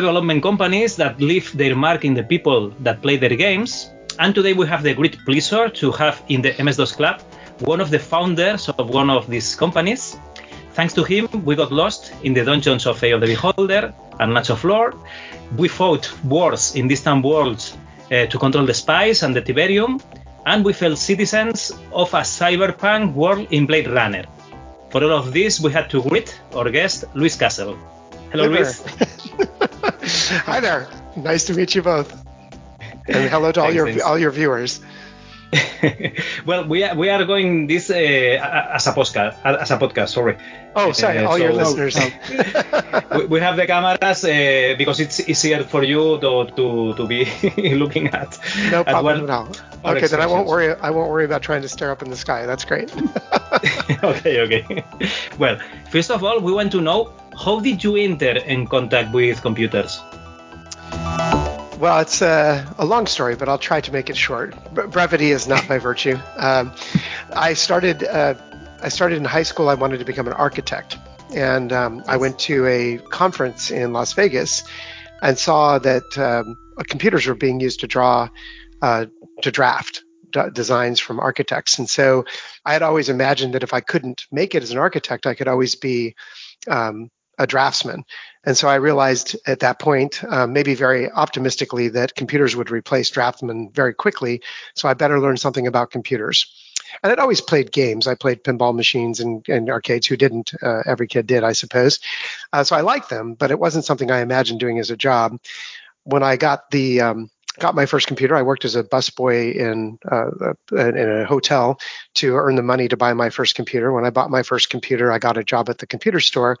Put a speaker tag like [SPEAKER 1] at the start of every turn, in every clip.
[SPEAKER 1] Development companies that leave their mark in the people that play their games. And today we have the great pleasure to have in the MS-DOS Club one of the founders of one of these companies. Thanks to him, we got lost in the dungeons of Eye of the Beholder and Match of Lore. We fought wars in distant worlds uh, to control the spice and the Tiberium, and we felt citizens of a cyberpunk world in Blade Runner. For all of this, we had to greet our guest, Louis Castle. Hello,
[SPEAKER 2] Louis. Hi there. Nice to meet you both. And hello to all
[SPEAKER 1] Thanks,
[SPEAKER 2] your
[SPEAKER 1] thanks.
[SPEAKER 2] all your viewers.
[SPEAKER 1] well, we are, we are going this uh, as a podcast. As a podcast, sorry.
[SPEAKER 2] Oh, sorry,
[SPEAKER 1] Uh,
[SPEAKER 2] all your listeners.
[SPEAKER 1] we, we have the cameras uh, because it's easier for you to to, to be looking at.
[SPEAKER 2] no
[SPEAKER 1] at
[SPEAKER 2] problem
[SPEAKER 1] what-
[SPEAKER 2] at all. Okay, then I won't worry. I won't worry about trying to stare up in the sky. That's great.
[SPEAKER 1] okay, okay. Well, first of all, we want to know how did you enter in contact with computers?
[SPEAKER 2] Well, it's a, a long story, but I'll try to make it short. Brevity is not my virtue. Um, I started. Uh, I started in high school. I wanted to become an architect, and um, I went to a conference in Las Vegas and saw that um, uh, computers were being used to draw, uh, to draft d- designs from architects. And so, I had always imagined that if I couldn't make it as an architect, I could always be um, a draftsman. And so I realized at that point, um, maybe very optimistically, that computers would replace draftsmen very quickly. So I better learn something about computers. And I'd always played games. I played pinball machines and, and arcades. Who didn't? Uh, every kid did, I suppose. Uh, so I liked them, but it wasn't something I imagined doing as a job. When I got the um, got my first computer, I worked as a busboy in uh, in a hotel to earn the money to buy my first computer. When I bought my first computer, I got a job at the computer store.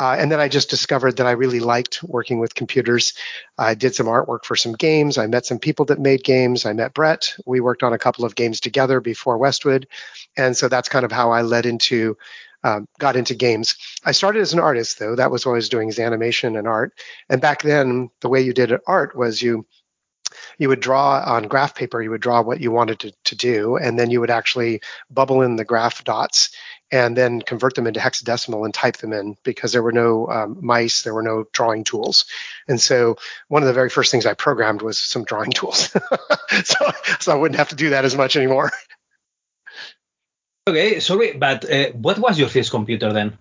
[SPEAKER 2] Uh, and then I just discovered that I really liked working with computers. I did some artwork for some games. I met some people that made games. I met Brett. We worked on a couple of games together before Westwood. And so that's kind of how I led into, um, got into games. I started as an artist, though. That was what I was doing is animation and art. And back then, the way you did art was you, you would draw on graph paper, you would draw what you wanted to, to do, and then you would actually bubble in the graph dots and then convert them into hexadecimal and type them in because there were no um, mice, there were no drawing tools. And so one of the very first things I programmed was some drawing tools. so, so I wouldn't have to do that as much anymore.
[SPEAKER 1] Okay, sorry, but uh, what was your first computer then?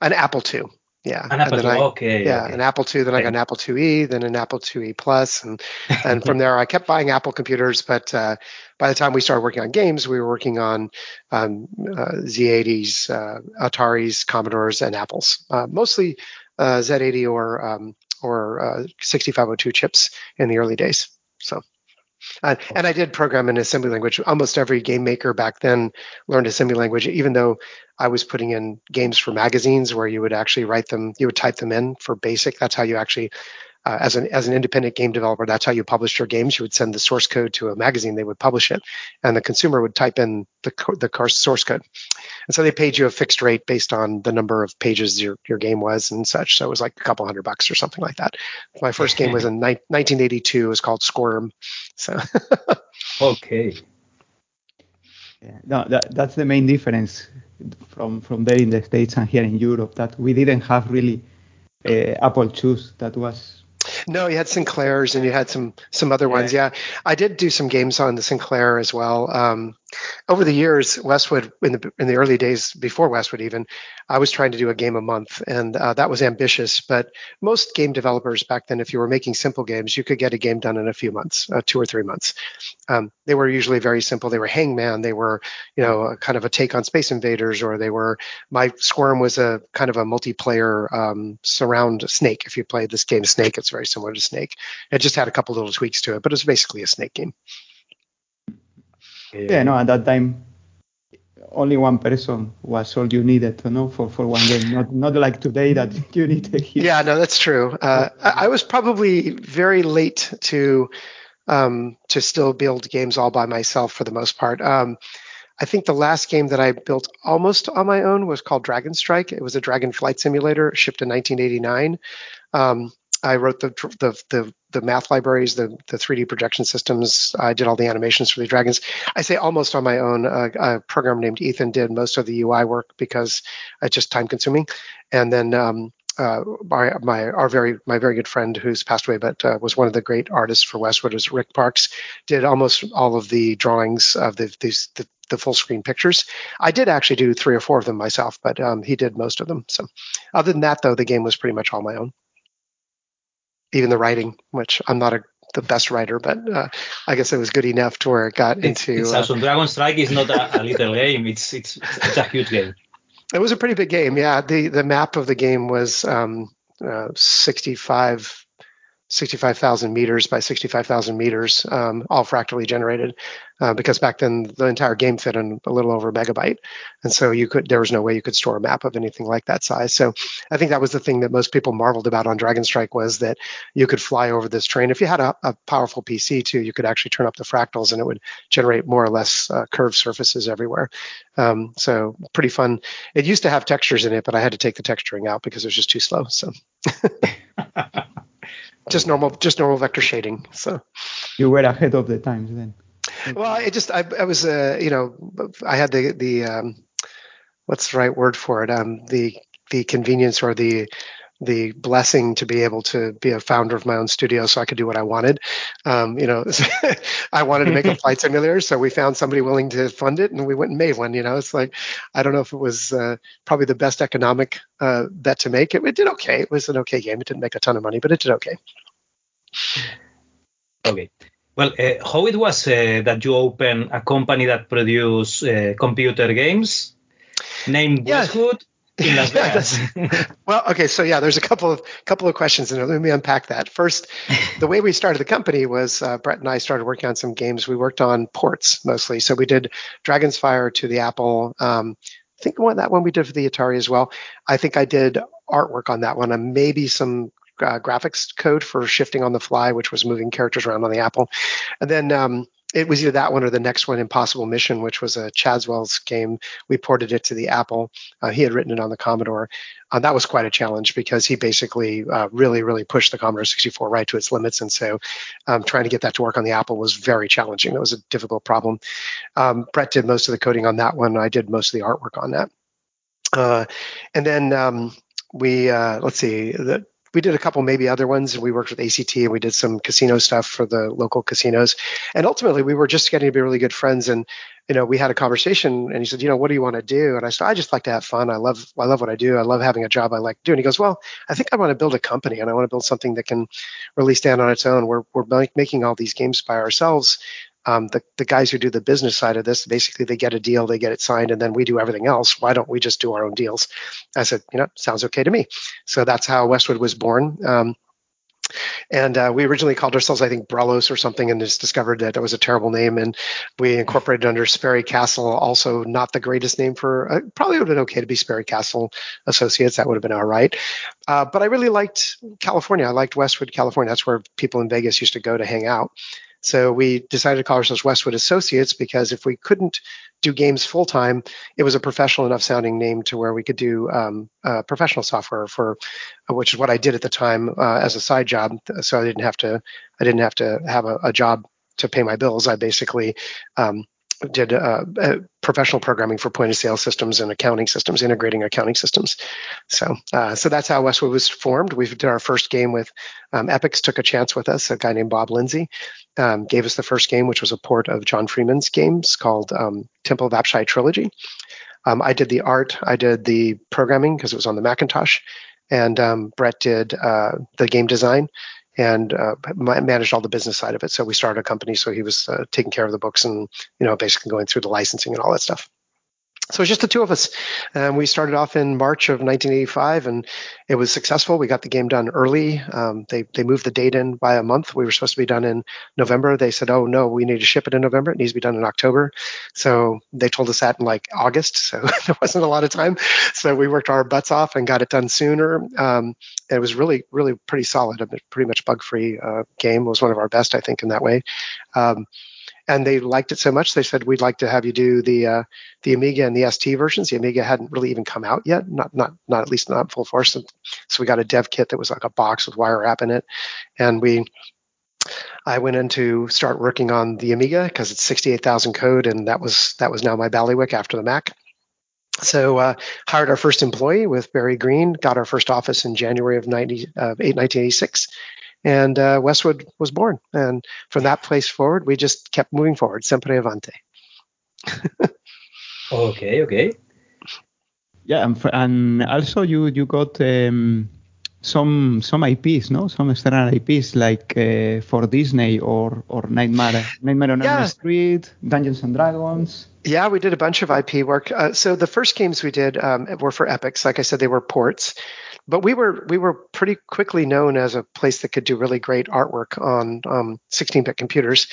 [SPEAKER 2] An Apple II. Yeah.
[SPEAKER 1] An Apple
[SPEAKER 2] And then
[SPEAKER 1] II.
[SPEAKER 2] I-
[SPEAKER 1] okay.
[SPEAKER 2] yeah,
[SPEAKER 1] okay.
[SPEAKER 2] an Apple II. Then I got an Apple IIe, then an Apple IIe Plus, and and from there I kept buying Apple computers. But uh, by the time we started working on games, we were working on um, uh, Z80s, uh, Ataris, Commodores, and Apples. Uh, mostly uh, Z80 or um, or uh, 6502 chips in the early days. So. Uh, and I did program in assembly language. Almost every game maker back then learned assembly language, even though I was putting in games for magazines where you would actually write them, you would type them in for basic. That's how you actually, uh, as an as an independent game developer, that's how you published your games. You would send the source code to a magazine, they would publish it, and the consumer would type in the co- the course source code. And so they paid you a fixed rate based on the number of pages your your game was and such. So it was like a couple hundred bucks or something like that. My first game was in ni- 1982. It was called Squirm. So
[SPEAKER 1] Okay.
[SPEAKER 3] Yeah, no, that, that's the main difference from from there in the states and here in Europe that we didn't have really uh, Apple IIs. That was
[SPEAKER 2] No, you had Sinclairs and you had some some other ones. Yeah, I did do some games on the Sinclair as well. Um, over the years, Westwood in the in the early days before Westwood even, I was trying to do a game a month, and uh, that was ambitious. But most game developers back then, if you were making simple games, you could get a game done in a few months, uh, two or three months. Um, they were usually very simple. They were Hangman. They were, you know, a kind of a take on Space Invaders, or they were. My Squirm was a kind of a multiplayer um, surround Snake. If you played this game Snake, it's very similar to Snake. It just had a couple little tweaks to it, but it was basically a Snake game.
[SPEAKER 3] yeah no at that time only one person was all you needed to know for, for one game. Not not like today that you need to hear.
[SPEAKER 2] Yeah, no, that's true. Uh, I, I was probably very late to um, to still build games all by myself for the most part. Um, I think the last game that I built almost on my own was called Dragon Strike. It was a dragon flight simulator, shipped in 1989. Um, I wrote the, the, the the math libraries, the the 3D projection systems. I did all the animations for the dragons. I say almost on my own. Uh, a program named Ethan did most of the UI work because it's just time consuming. And then um, uh, my, my our very my very good friend who's passed away, but uh, was one of the great artists for Westwood, is Rick Parks. Did almost all of the drawings of the these the, the full screen pictures. I did actually do three or four of them myself, but um, he did most of them. So, other than that, though, the game was pretty much all my own even the writing, which I'm not a, the best writer, but uh, I guess it was good enough to where it got
[SPEAKER 1] it's,
[SPEAKER 2] into.
[SPEAKER 1] It's uh, awesome. Dragon Strike is not a, a little game. It's, it's it's a huge game.
[SPEAKER 2] It was a pretty big game. Yeah, the the map of the game was um, uh, 65 65,000 meters by 65,000 meters, um, all fractally generated, uh, because back then the entire game fit in a little over a megabyte, and so you could there was no way you could store a map of anything like that size. So I think that was the thing that most people marveled about on Dragon Strike was that you could fly over this train. If you had a, a powerful PC too, you could actually turn up the fractals and it would generate more or less uh, curved surfaces everywhere. Um, so pretty fun. It used to have textures in it, but I had to take the texturing out because it was just too slow. So. just normal just normal vector shading so.
[SPEAKER 3] You were ahead of the times then.
[SPEAKER 2] Well i just i, I was uh, you know i had the the um, what's the right word for it? Um the the convenience or the the blessing to be able to be a founder of my own studio so I could do what I wanted. Um, you know, I wanted to make a flight simulator, so we found somebody willing to fund it and we went and made one. You know, it's like, I don't know if it was uh, probably the best economic uh, bet to make. It, it did okay. It was an okay game. It didn't make a ton of money, but it did okay.
[SPEAKER 1] Okay. Well, uh, how it was uh, that you opened a company that produce uh, computer games named yeah. Westwood in Las Vegas?
[SPEAKER 2] well, okay, so yeah, there's a couple of couple of questions in there. Let me unpack that. First, the way we started the company was uh, Brett and I started working on some games. We worked on ports mostly, so we did Dragon's Fire to the Apple. Um, I think one that one we did for the Atari as well. I think I did artwork on that one, and maybe some uh, graphics code for shifting on the fly, which was moving characters around on the Apple. And then um, it was either that one or the next one, Impossible Mission, which was a Caswell's game. We ported it to the Apple. Uh, he had written it on the Commodore. Uh, that was quite a challenge because he basically uh, really, really pushed the Commodore 64 right to its limits. And so um, trying to get that to work on the Apple was very challenging. It was a difficult problem. Um, Brett did most of the coding on that one. I did most of the artwork on that. Uh, and then um, we, uh, let's see, the, we did a couple maybe other ones. And we worked with ACT and we did some casino stuff for the local casinos. And ultimately, we were just getting to be really good friends. And you know, we had a conversation, and he said, you know, what do you want to do? And I said, I just like to have fun. I love I love what I do. I love having a job I like to do. And he goes, well, I think I want to build a company, and I want to build something that can really stand on its own. We're we're making all these games by ourselves um, the, the guys who do the business side of this, basically they get a deal, they get it signed, and then we do everything else. Why don't we just do our own deals? I said, you know, sounds okay to me. So that's how Westwood was born. Um, and uh, we originally called ourselves, I think, Brelos or something, and just discovered that it was a terrible name. And we incorporated under Sperry Castle, also not the greatest name for, uh, probably would have been okay to be Sperry Castle Associates. That would have been all right. Uh, but I really liked California. I liked Westwood, California. That's where people in Vegas used to go to hang out. So we decided to call ourselves Westwood Associates because if we couldn't do games full time, it was a professional enough sounding name to where we could do um, uh, professional software for, uh, which is what I did at the time uh, as a side job. So I didn't have to, I didn't have to have a, a job to pay my bills. I basically um, did uh, uh, professional programming for point of sale systems and accounting systems, integrating accounting systems. So, uh, so that's how Westwood was formed. We did our first game with um, Epyx took a chance with us. A guy named Bob Lindsay um, gave us the first game, which was a port of John Freeman's games called um, Temple of Apshai Trilogy. Um, I did the art, I did the programming because it was on the Macintosh, and um, Brett did uh, the game design and uh, managed all the business side of it. So we started a company. So he was uh, taking care of the books and you know basically going through the licensing and all that stuff. So it was just the two of us. And we started off in March of 1985, and it was successful. We got the game done early. Um, they they moved the date in by a month. We were supposed to be done in November. They said, "Oh no, we need to ship it in November. It needs to be done in October." So they told us that in like August. So there wasn't a lot of time. So we worked our butts off and got it done sooner. Um, it was really really pretty solid. A pretty much bug free uh, game. It was one of our best, I think, in that way. And they liked it so much they said we'd like to have you do the uh, the Amiga and the ST versions. The Amiga hadn't really even come out yet, not not not at least not full force. So we got a dev kit that was like a box with wire wrap in it, and we. I went in to start working on the Amiga because it's 68,000 code, and that was that was now my bailiwick after the Mac. So uh, hired our first employee with Barry Green, got our first office in January of 90, uh, 1986, and uh, Westwood was born. And from that place forward, we just kept moving forward, sempre avante.
[SPEAKER 1] okay, okay.
[SPEAKER 3] Yeah, and, and also you you got um, some some IPs, no? Some external IPs like uh, for Disney or or Nightmare Nightmare on yeah. Elm Street, Dungeons and Dragons.
[SPEAKER 2] Yeah, we did a bunch of IP work. Uh, so the first games we did um, were for Epyx. Like I said, they were ports but we were we were pretty quickly known as a place that could do really great artwork on um, 16-bit computers.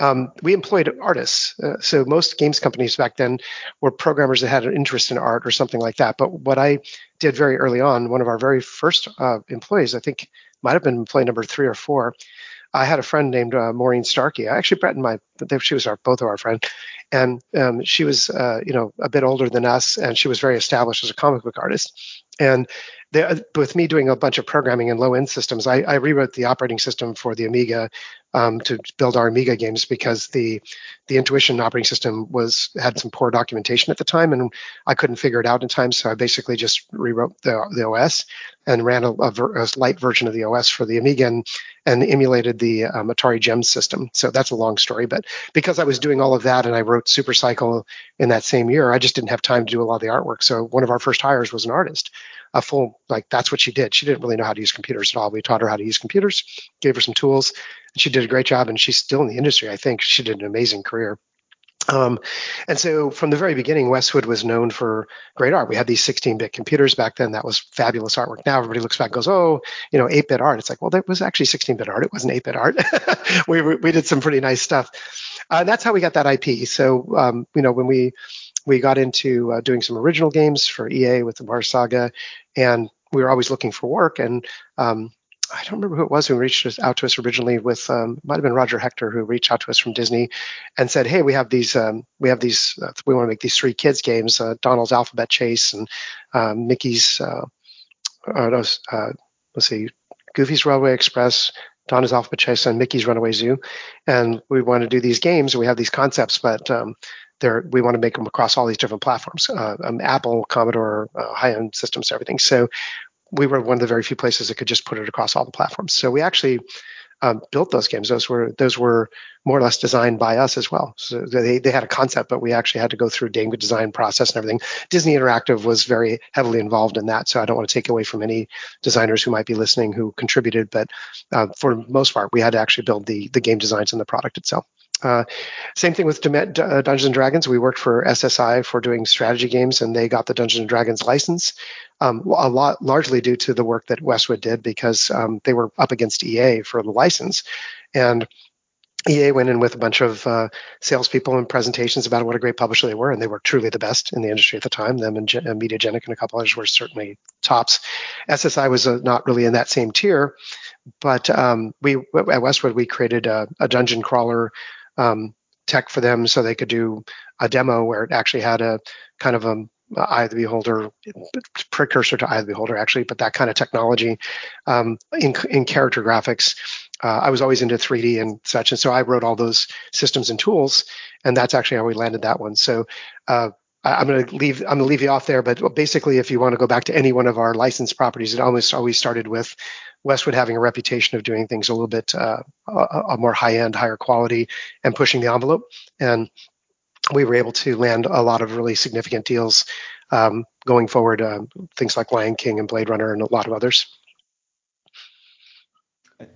[SPEAKER 2] Um, we employed artists, uh, so most games companies back then were programmers that had an interest in art or something like that. But what I did very early on, one of our very first uh, employees, I think might have been employee number three or four. I had a friend named uh, Maurine Starkey. I actually, Brett and my, she was our both of our friend, and um, she was, uh, you know, a bit older than us, and she was very established as a comic book artist. And with me doing a bunch of programming in low end systems, I, I, rewrote the operating system for the Amiga um, to build our Amiga games because the the Intuition operating system was had some poor documentation at the time, and I couldn't figure it out in time. So I basically just rewrote the, the OS and ran a, a, ver, a, light version of the OS for the Amiga and, and emulated the um, Atari GEMS system. So that's a long story, but because I was doing all of that and I wrote Super Cycle in that same year, I just didn't have time to do a lot of the artwork. So one of our first hires was an artist a full like that's what she did. She didn't really know how to use computers at all. We taught her how to use computers, gave her some tools, and she did a great job. And she's still in the industry. I think she did an amazing career. Um, and so from the very beginning, Westwood was known for great art. We had these 16-bit computers back then. That was fabulous artwork. Now everybody looks back and goes, oh, you know, 8-bit art. It's like, well, that was actually 16-bit art. It wasn't 8-bit art. we, we did some pretty nice stuff. Uh, and that's how we got that IP. So, um, you know, when we we got into uh, doing some original games for EA with the Mars Saga, and we were always looking for work. And um, I don't remember who it was who reached out to us originally. With um, might have been Roger Hector who reached out to us from Disney and said, "Hey, we have these um, we have these uh, we want to make these three kids games: uh, Donald's Alphabet Chase and um, Mickey's uh, uh, uh, let's see, Goofy's Railway Express." Donald's Alphabet Chase and Mickey's Runaway Zoo, and we want to do these games. We have these concepts, but um, there we want to make them across all these different platforms uh, um, apple commodore uh, high-end systems everything. So we were one of the very few places that could just put it across all the platforms. So we actually um, built those games. Those were those were more or less designed by us as well. So they, they had a concept but we actually had to go through a game design process and everything. Disney interactive was very heavily involved in that so i don't want to take away from any designers who might be listening who contributed but uh, for the most part we had to actually build the the game designs and the product itself uh, same thing with uh, Dungeons and Dragons. We worked for SSI for doing strategy games, and they got the Dungeons and Dragons license. Um, a lot, largely due to the work that Westwood did, because um, they were up against EA for the license, and EA went in with a bunch of uh, salespeople and presentations about what a great publisher they were, and they were truly the best in the industry at the time. Them and, Ge- and Mediagenic and a couple others were certainly tops. SSI was uh, not really in that same tier, but um, we at Westwood we created a, a dungeon crawler um, tech for them so they could do a demo where it actually had a kind of a eye of the beholder precursor to eye of the beholder actually but that kind of technology um, in, in character graphics. Uh, i was always into 3d and such and so i wrote all those systems and tools and that's actually how we landed that one. So uh, I'm going to leave. I'm going to leave you off there, but basically, if you want to go back to any one of our licensed properties, it almost always started with Westwood having a reputation of doing things a little bit uh, a, a, more high end, higher quality, and pushing the envelope. And we were able to land a lot of really significant deals um, going forward. Uh, things like Lion King and Blade Runner, and a lot of others.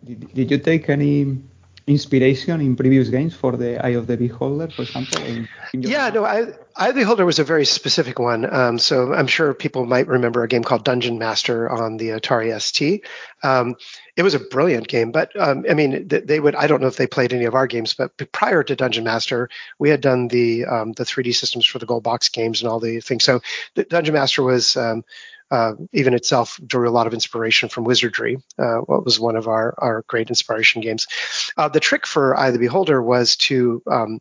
[SPEAKER 3] Did, did you take any inspiration in previous games for the Eye of the Beholder, for example?
[SPEAKER 2] Yeah, no, Eye, Eye of the Beholder was a very specific one. Um, so I'm sure people might remember a game called Dungeon Master on the Atari ST. Um, it was a brilliant game, but um, I mean, they would. I don't know if they played any of our games, but prior to Dungeon Master, we had done the um, the 3D systems for the Gold Box games and all the things. So Dungeon Master was um, uh, even itself drew a lot of inspiration from Wizardry. Uh, what was one of our our great inspiration games. Uh, the trick for Eye of the Beholder was to um,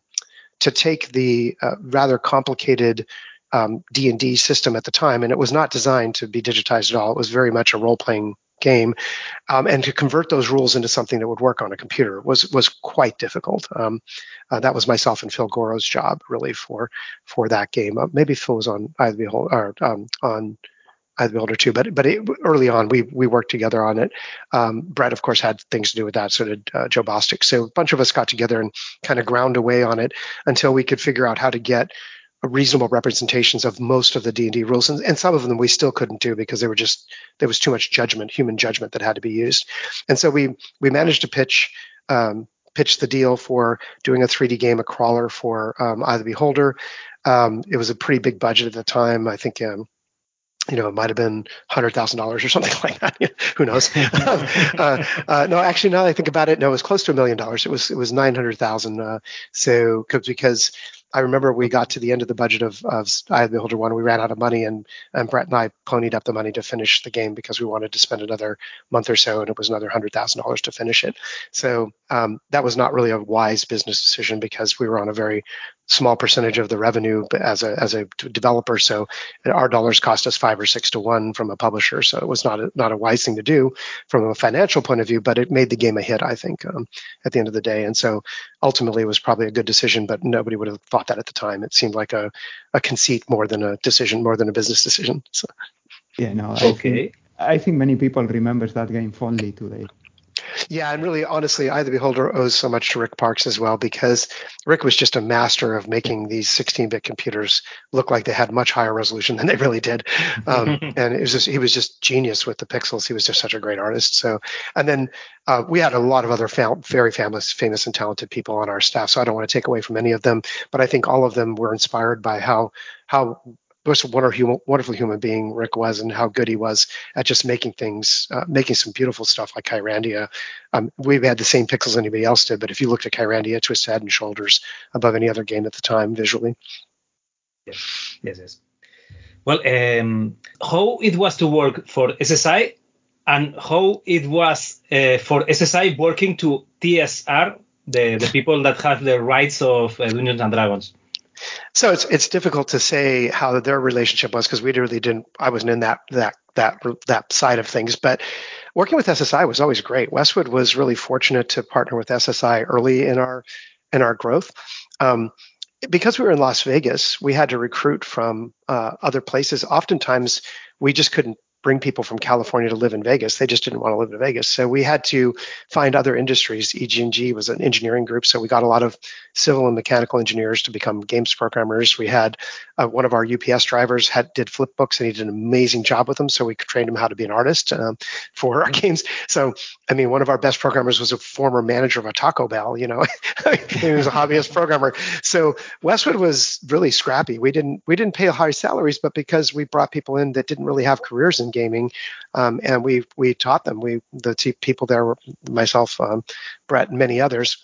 [SPEAKER 2] to take the uh, rather complicated um, D&D system at the time, and it was not designed to be digitized at all. It was very much a role-playing game, um, and to convert those rules into something that would work on a computer was was quite difficult. Um, uh, that was myself and Phil Gorrow's job really for for that game. Uh, maybe Phil was on the Beholder or um, on The Beholder too, but but it, early on we we worked together on it. Um, Brett, of course, had things to do with that. So did uh, Joe Bostic. So a bunch of us got together and kind of ground away on it until we could figure out how to get a reasonable representations of most of the D&D rules and, and, some of them we still couldn't do because they were just there was too much judgment human judgment that had to be used and so we we managed to pitch um, pitch the deal for doing a 3D game a crawler for um, Eye the Beholder um, it was a pretty big budget at the time I think um, you know, it might have been hundred thousand dollars or something like that. Who knows? uh, uh, no, actually, now I think about it, no, it was close to a million dollars. It was it was nine hundred thousand. Uh, so because I remember we got to the end of the budget of, of Eye of Beholder one. We ran out of money, and, and Brett and I ponied up the money to finish the game because we wanted to spend another month or so, and it was another hundred thousand dollars to finish it. So um, that was not really a wise business decision because we were on a very small percentage of the revenue as a as a developer. So our dollars cost us five or six to one from a publisher. So it was not a, not a wise thing to do from a financial point of view, but it made the game a hit, I think, um, at the end of the day. And so ultimately, it was probably a good decision, but nobody would have thought that at the time. It seemed like a, a conceit more than a decision, more than a business decision. So.
[SPEAKER 3] Yeah, no. I okay. Think, I think many people remembers that game fondly today.
[SPEAKER 2] Yeah, and really, honestly, of the Beholder owes so much to Rick Parks as well because Rick was just a master of making these 16-bit computers look like they had much higher resolution than they really did. Um, and it was just he was just genius with the pixels. He was just such a great artist. So, and then uh, we had a lot of other fam- very famous, famous and talented people on our staff. So I don't want to take away from any of them, but I think all of them were inspired by how how just a wonderful, human being Rick was, and how good he was at just making things, uh, making some beautiful stuff like Kyrandia. Um, we've had the same pixels anybody else did, but if you looked at Kyrandia, it was head and shoulders above any other game at the time visually.
[SPEAKER 1] Yes, yes, yes. Well, um, how it was to work for SSI, and how it was uh, for SSI working to TSR, the the people that have the rights of uh, Dungeons and Dragons.
[SPEAKER 2] So it's it's difficult to say how their relationship was because we really didn't. I wasn't in that that that that side of things, but working with SSI was always great. Westwood was really fortunate to partner with SSI early in our in our growth. Um, because we were in Las Vegas, we had to recruit from uh, other places. Oftentimes, we just couldn't bring people from California to live in Vegas. They just didn't want to live in Vegas. So we had to find other industries. EG&G was an engineering group, so we got a lot of civil and mechanical engineers to become games programmers. We had uh, one of our UPS drivers had did flip books and he did an amazing job with them, so we trained him how to be an artist um, for our games. So I mean, one of our best programmers was a former manager of a Taco Bell. You know, he was a hobbyist programmer. So Westwood was really scrappy. We didn't we didn't pay high salaries, but because we brought people in that didn't really have careers in gaming, um, and we we taught them. We the t- people there myself, um, Brett, and many others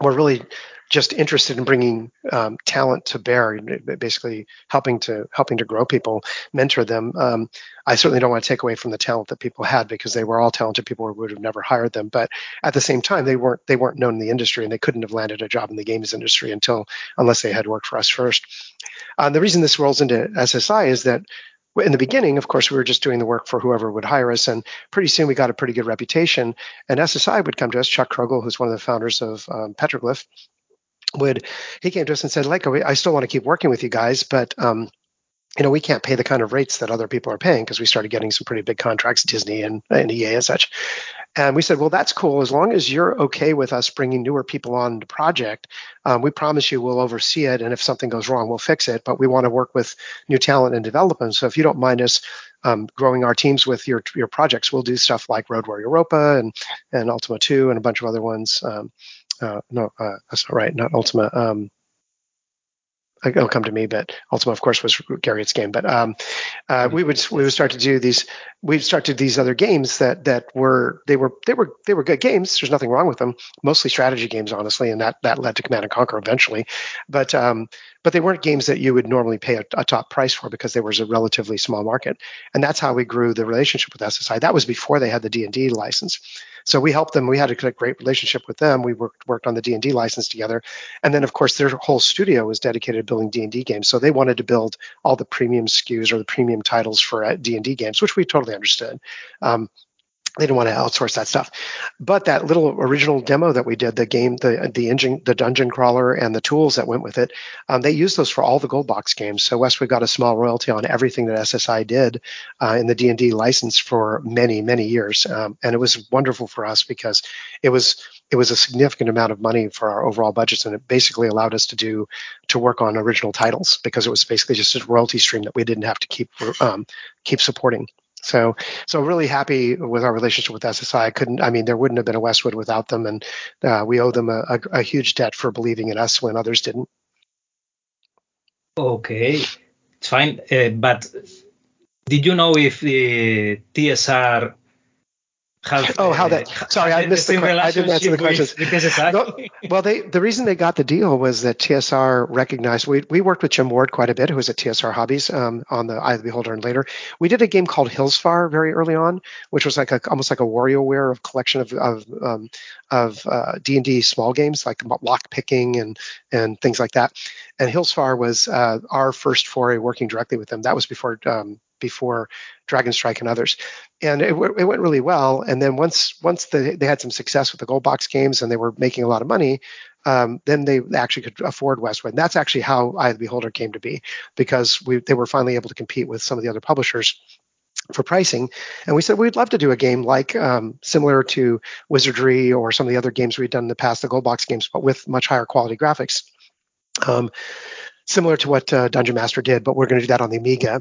[SPEAKER 2] were really just interested in bringing um, talent to bear, basically helping to helping to grow people, mentor them. Um, I certainly don't want to take away from the talent that people had because they were all talented people who would have never hired them. But at the same time, they weren't they weren't known in the industry and they couldn't have landed a job in the games industry until unless they had worked for us first. Uh, the reason this rolls into SSI is that in the beginning, of course, we were just doing the work for whoever would hire us, and pretty soon we got a pretty good reputation. And SSI would come to us. Chuck Kroegel, who's one of the founders of um, Petroglyph, would he came to us and said, like, I still want to keep working with you guys, but um, you know, we can't pay the kind of rates that other people are paying because we started getting some pretty big contracts, Disney and, and EA and such. And we said, well, that's cool. As long as you're okay with us bringing newer people on the project, um, we promise you we'll oversee it. And if something goes wrong, we'll fix it. But we want to work with new talent and development. So if you don't mind us um, growing our teams with your your projects, we'll do stuff like Roadwar Europa and and Ultima 2 and a bunch of other ones. Um, uh, no, uh, that's not right. Not Ultima. Um, it'll come to me, but Ultima, of course, was Garriott's game. But um, uh, we would we would start to do these. We'd start to do these other games that that were they were they were they were good games. There's nothing wrong with them. Mostly strategy games, honestly, and that that led to Command and Conquer eventually. But um, but they weren't games that you would normally pay a, a top price for because there was a relatively small market. And that's how we grew the relationship with SSI. That was before they had the D and D license. So we helped them. We had a great relationship with them. We worked worked on the D and D license together, and then of course their whole studio was dedicated to building D and D games. So they wanted to build all the premium SKUs or the premium titles for uh, D and D games, which we totally understood. Um, they didn't want to outsource that stuff. But that little original demo that we did, the game, the the engine, the dungeon crawler, and the tools that went with it, um, they used those for all the gold box games. So Westwood got a small royalty on everything that SSI did uh, in the D and D license for many many years, um, and it was wonderful for us because it was it was a significant amount of money for our overall budgets, and it basically allowed us to do to work on original titles because it was basically just a royalty stream that we didn't have to keep um, keep supporting. So, so really happy with our relationship with SSI. I couldn't, I mean, there wouldn't have been a Westwood without them, and uh, we owe them a, a, a, huge debt for believing in us when others didn't.
[SPEAKER 1] Okay, it's fine. Uh, but did you know if the TSR
[SPEAKER 2] have, oh, how that? Sorry, I missed the. question. I didn't answer the questions. no, well, they the reason they got the deal was that TSR recognized. We we worked with Jim Ward quite a bit, who was at TSR Hobbies um, on the Eye of the Beholder and later. We did a game called Hillsfar very early on, which was like a almost like a WarioWare of collection of of um, of uh, D and D small games like lock picking and and things like that. And Hillsfar was uh, our first foray working directly with them. That was before um, before Dragon Strike and others, and it, it went really well. And then once once the, they had some success with the gold box games and they were making a lot of money, um, then they actually could afford Westwood. And that's actually how Eye of the Beholder came to be, because we they were finally able to compete with some of the other publishers for pricing. And we said we'd love to do a game like um, similar to Wizardry or some of the other games we'd done in the past, the gold box games, but with much higher quality graphics. Um, similar to what uh, Dungeon Master did, but we're going to do that on the Amiga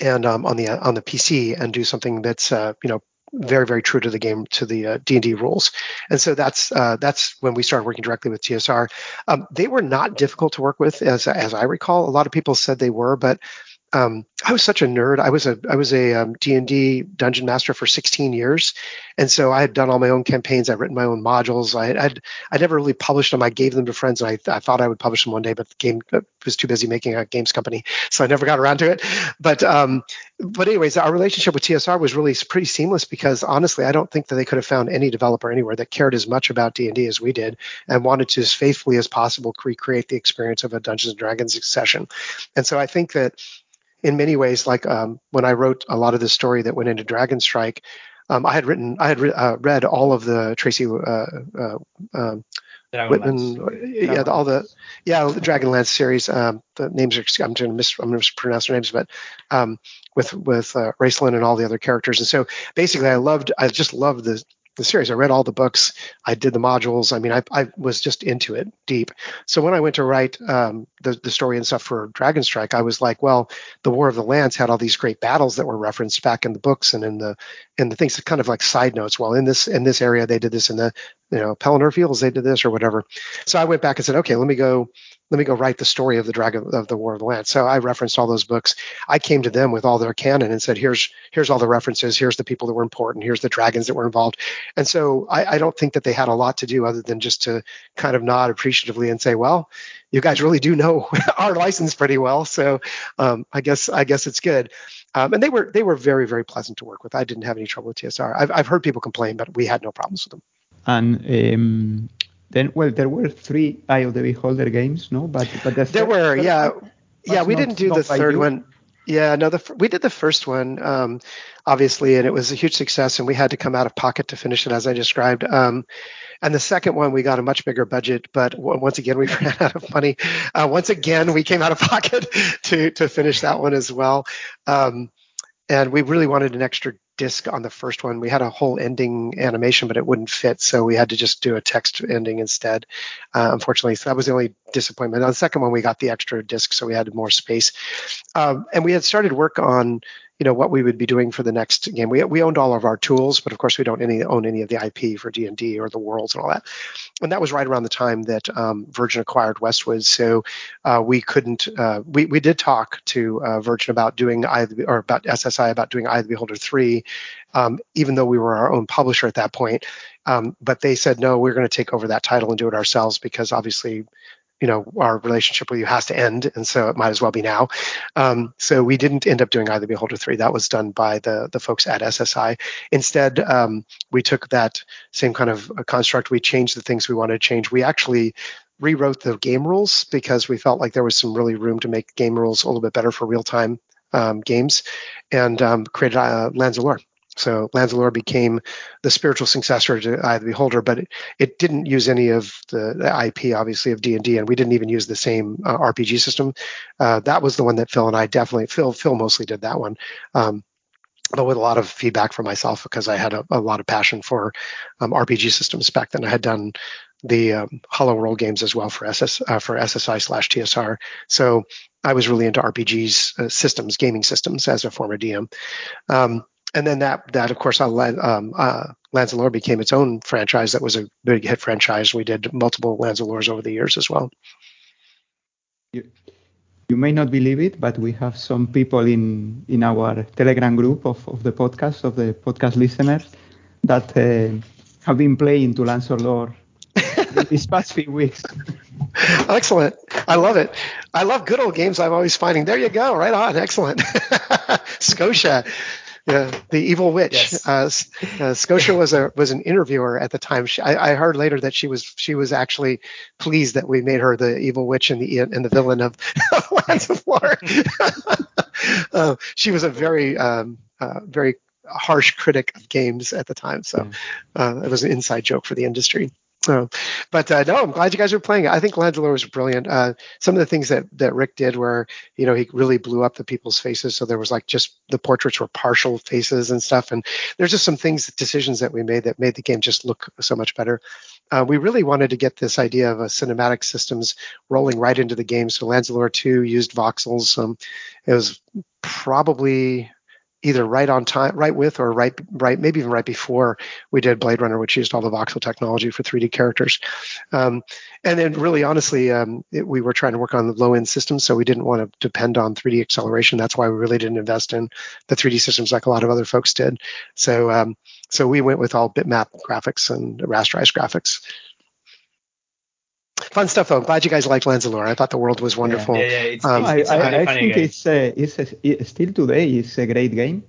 [SPEAKER 2] and um, on the uh, on the PC and do something that's uh, you know very very true to the game to the uh, D&D rules. And so that's uh, that's when we started working directly with TSR. Um, they were not difficult to work with as as I recall. A lot of people said they were, but um, I was such a nerd. I was a I was a um, D&D dungeon master for 16 years, and so I had done all my own campaigns. I'd written my own modules. I I'd, I never really published them. I gave them to friends, and I, I thought I would publish them one day, but the game uh, was too busy making a games company, so I never got around to it. But um, but anyways, our relationship with TSR was really pretty seamless because honestly, I don't think that they could have found any developer anywhere that cared as much about D&D as we did and wanted to as faithfully as possible recreate the experience of a Dungeons and Dragons session. And so I think that in many ways, like um, when I wrote a lot of the story that went into Dragon Strike, um, I had written, I had re- uh, read all of the Tracy uh, uh, um, Whitman, yeah, all the yeah the Dragonlance series. Um, the names are I'm going to mis I'm going to mispronounce their names, but um, with with uh, Raistlin and all the other characters. And so basically, I loved, I just loved the the series. I read all the books. I did the modules. I mean, I, I was just into it deep. So when I went to write um, the, the story and stuff for Dragon Strike, I was like, well, the War of the Lance had all these great battles that were referenced back in the books and in the in the things that kind of like side notes. Well, in this in this area, they did this in the you know Pelennor Fields, they did this or whatever. So I went back and said, okay, let me go let me go write the story of the dragon of the War of the Lance. So I referenced all those books. I came to them with all their canon and said, here's here's all the references. Here's the people that were important. Here's the dragons that were involved. And so I, I don't think that they had a lot to do other than just to kind of nod appreciatively and say, well, you guys really do know our license pretty well. So um, I guess I guess it's good. Um, and they were they were very very pleasant to work with. I didn't have any trouble with TSR. I've I've heard people complain, but we had no problems with them.
[SPEAKER 3] And um, then, well, there were three Eye of the Beholder games, no? But but the
[SPEAKER 2] there were, yeah, yeah. We didn't do the third one. Yeah, no, the we did the first one, um, obviously, and it was a huge success, and we had to come out of pocket to finish it, as I described. Um, and the second one, we got a much bigger budget, but once again, we ran out of money. Uh, once again, we came out of pocket to to finish that one as well. Um, and we really wanted an extra disc on the first one. We had a whole ending animation, but it wouldn't fit, so we had to just do a text ending instead. Uh, unfortunately, so that was the only disappointment. On the second one, we got the extra disc, so we had more space. Um, and we had started work on you know, what we would be doing for the next game. We we owned all of our tools, but of course we don't any own any of the IP for D and D or the worlds and all that. And that was right around the time that um, Virgin acquired Westwood, so uh, we couldn't. Uh, we we did talk to uh, Virgin about doing either or about SSI about doing Eye of the Beholder three, um, even though we were our own publisher at that point. Um, but they said no, we're going to take over that title and do it ourselves because obviously you know our relationship with you has to end and so it might as well be now. Um, so we didn't end up doing either the Beholder 3 that was done by the the folks at ssi instead um, we took that same kind of construct. We changed the things we wanted to change. We actually rewrote the game rules because we felt like there was some really room to make game rules a little bit better for real time um, games and um, created uh, Lands of Lore so Lands became the spiritual successor to Eye of the Beholder, but it, it didn't use any of the, the IP, obviously, of D and D, and we didn't even use the same uh, RPG system. Uh, that was the one that Phil and I definitely Phil Phil mostly did that one. Um, but with a lot of feedback from myself because I had a, a lot of passion for um, RPG systems back then. I had done the um, Hollow World games as well for SS uh, for SSI slash TSR. So I was really into RPGs uh, systems, gaming systems as a former DM. Um, and then that that of course uh, um, uh, Lands of Lore became its own franchise that was a big hit franchise. We did multiple Lands of Lores over the years as well.
[SPEAKER 3] You, you may not believe it, but we have some people in in our Telegram group of, of the podcast of the podcast listeners that uh, have been playing to Lands of Lore these past few weeks.
[SPEAKER 2] Excellent. I love it. I love good old games. I'm always finding. There you go. Right on. Excellent. Scotia yeah, the evil witch. Yes. Uh, uh, Scotia was a was an interviewer at the time. She, I, I, heard later that she was she was actually pleased that we made her the evil witch and the and the villain of, Lands of Lore. uh, she was a very um, uh, very harsh critic of games at the time, so uh, it was an inside joke for the industry. But uh, no, I'm glad you guys are playing. I think Lore was brilliant. Uh, some of the things that that Rick did, where you know he really blew up the people's faces, so there was like just the portraits were partial faces and stuff. And there's just some things, decisions that we made that made the game just look so much better. Uh, we really wanted to get this idea of a cinematic systems rolling right into the game. So Lands of 2 used voxels. Um, it was probably either right on time, right with, or right, right, maybe even right before we did Blade Runner, which used all the voxel technology for 3D characters. Um, and then, really, honestly, um, it, we were trying to work on the low end systems, so we didn't want to depend on 3D acceleration. That's why we really didn't invest in the 3D systems like a lot of other folks did. So, um, so we went with all bitmap graphics and rasterized graphics fun stuff though. I'm glad you guys liked Lands of Lore. I thought the world was wonderful.
[SPEAKER 1] Yeah, yeah, it's, um, it's, it's
[SPEAKER 3] I, I, I think game. it's, uh, it's a, still today it's a great game.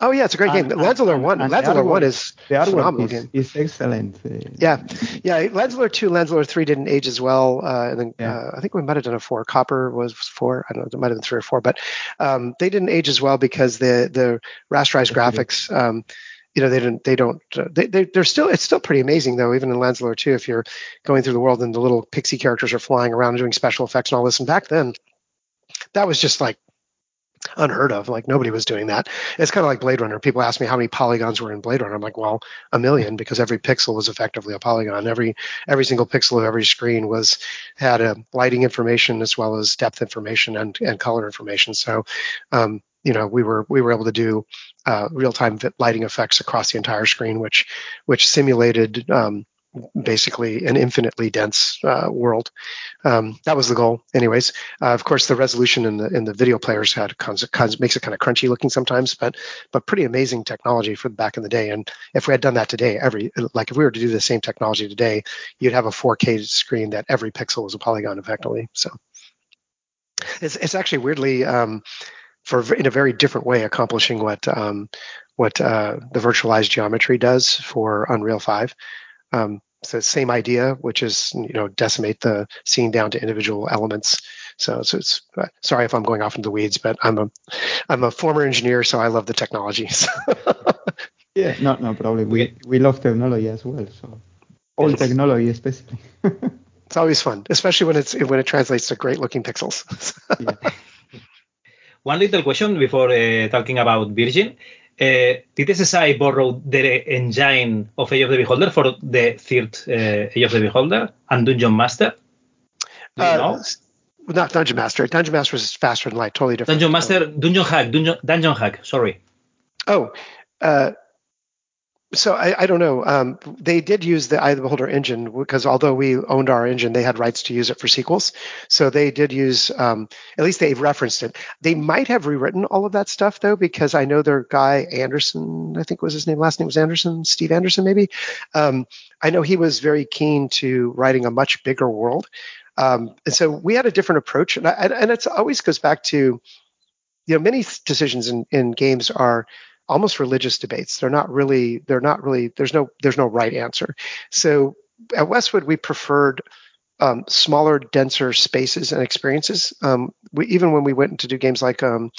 [SPEAKER 2] Oh yeah, it's a great and, game. Lands one, Lands one is
[SPEAKER 3] the
[SPEAKER 2] phenomenal
[SPEAKER 3] is,
[SPEAKER 2] game.
[SPEAKER 3] Is excellent. Uh,
[SPEAKER 2] yeah, yeah. Lands two, Lands three didn't age as well. Uh, and then yeah. uh, I think we might have done a four. Copper was four. I don't know. It might have been three or four, but um, they didn't age as well because the the rasterized graphics. Um, you know they didn't they don't uh, they, they they're still it's still pretty amazing though even in Lands of Lore 2 if you're going through the world and the little pixie characters are flying around doing special effects and all this. And back then that was just like unheard of. Like nobody was doing that. It's kind of like Blade Runner. People ask me how many polygons were in Blade Runner. I'm like well a million because every pixel was effectively a polygon. Every every single pixel of every screen was had a lighting information as well as depth information and and color information. So um you know we were we were able to do uh, real-time lighting effects across the entire screen, which which simulated um, basically an infinitely dense uh, world. Um, that was the goal, anyways. Uh, of course, the resolution in the in the video players had cons- makes it kind of crunchy looking sometimes, but but pretty amazing technology for back in the day. And if we had done that today, every like if we were to do the same technology today, you'd have a 4K screen that every pixel was a polygon effectively. So it's it's actually weirdly. Um, for in a very different way accomplishing what um, what uh, the virtualized geometry does for Unreal 5. Um, so same idea, which is you know decimate the scene down to individual elements. So, so it's uh, sorry if I'm going off into the weeds, but I'm a I'm a former engineer, so I love the technology.
[SPEAKER 3] yeah, no, no problem. We we love technology as well. So all technology, especially.
[SPEAKER 2] it's always fun, especially when it's when it translates to great looking pixels. yeah.
[SPEAKER 1] One little question before uh, talking about Virgin. Uh, did SSI borrow the engine of Eye of the Beholder for the third uh, Eye of the Beholder and Dungeon Master?
[SPEAKER 2] Do you uh, know? not Dungeon Master. Dungeon Master is faster than light, totally different.
[SPEAKER 1] Dungeon Master, Dungeon Hack, Dungeon, Dungeon Hack. Sorry.
[SPEAKER 2] Oh, uh, so I, I, don't know. Um, they did use the Eye of the Beholder engine because although we owned our engine, they had rights to use it for sequels. So they did use, um, at least they've referenced it. They might have rewritten all of that stuff though, because I know their guy Anderson, I think was his name, last name was Anderson, Steve Anderson maybe. Um, I know he was very keen to writing a much bigger world. Um, and so we had a different approach, and, and it always goes back to, you know, many decisions in, in games are almost religious debates. They're not really, they're not really, there's no, there's no right answer. So at Westwood, we preferred um, smaller, denser spaces and experiences. Um, we, even when we went to do games like um,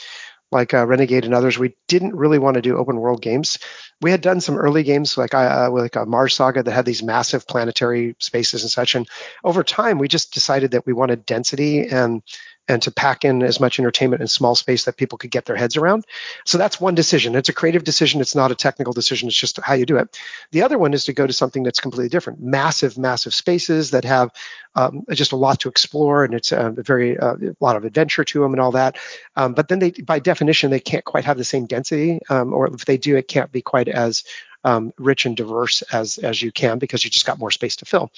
[SPEAKER 2] like uh, Renegade and others, we didn't really want to do open world games. We had done some early games like uh, like a Mars Saga that had these massive planetary spaces and such. And over time, we just decided that we wanted density and and to pack in as much entertainment in small space that people could get their heads around. So that's one decision. It's a creative decision. It's not a technical decision. It's just how you do it. The other one is to go to something that's completely different. Massive, massive spaces that have um, just a lot to explore, and it's a very uh, a lot of adventure to them and all that. Um, but then they, by definition, they can't quite have the same density, um, or if they do, it can't be quite as um, rich and diverse as as you can because you just got more space to fill.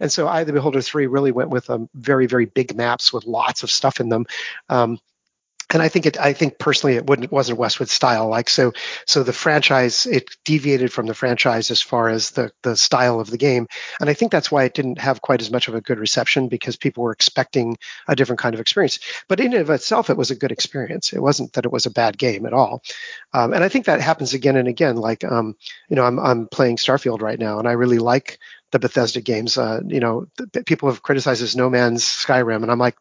[SPEAKER 2] And so Eye the Beholder 3 really went with um, very, very big maps with lots of stuff in them. Um, and I think it. I think personally, it wouldn't. Wasn't Westwood style. Like so. So the franchise it deviated from the franchise as far as the the style of the game, and I think that's why it didn't have quite as much of a good reception because people were expecting a different kind of experience. But in and of itself, it was a good experience. It wasn't that it was a bad game at all. Um, and I think that happens again and again. Like um, you know, I'm I'm playing Starfield right now, and I really like the Bethesda games. Uh, you know, people have criticized as No Man's Skyrim, and I'm like,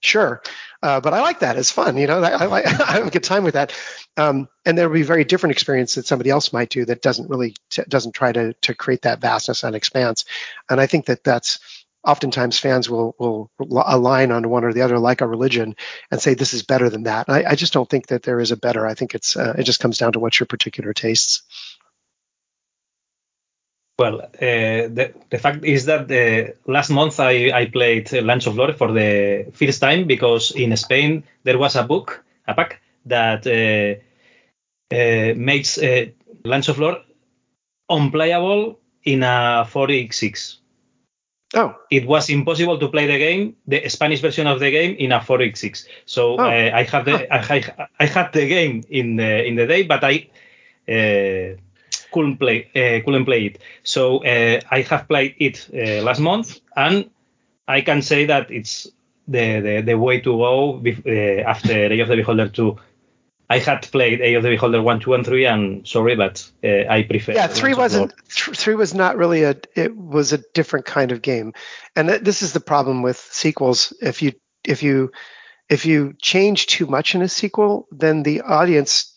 [SPEAKER 2] sure, uh, but I like that. It's fun. You know, I, like I have a good time with that. Um, and there will be a very different experience that somebody else might do that doesn't really t- doesn't try to to create that vastness and expanse. And I think that that's oftentimes fans will will align on one or the other like a religion and say this is better than that. I, I, just don't think that there is a better. I think it's uh, it just comes down to what's your particular tastes.
[SPEAKER 1] Well, uh, the, the fact is that uh, last month I, I played of Lore for the first time because in Spain there was a book, a pack, that uh, uh makes uh, of Lore unplayable in a 4x6.
[SPEAKER 2] Oh.
[SPEAKER 1] It was impossible to play the game, the Spanish version of the game, in a 4x6. So oh. Uh, I had the I, I, had the game in the in the day, but I couldn't play uh, couldn't play it. So uh, I have played it uh, last month, and I can say that it's the the, the way to go after Eye of the Beholder 2. I had played Eye of the Beholder one, two, and three, and sorry, but uh, I prefer.
[SPEAKER 2] Yeah, three wasn't. Th- three was not really a. It was a different kind of game, and th- this is the problem with sequels. If you if you if you change too much in a sequel, then the audience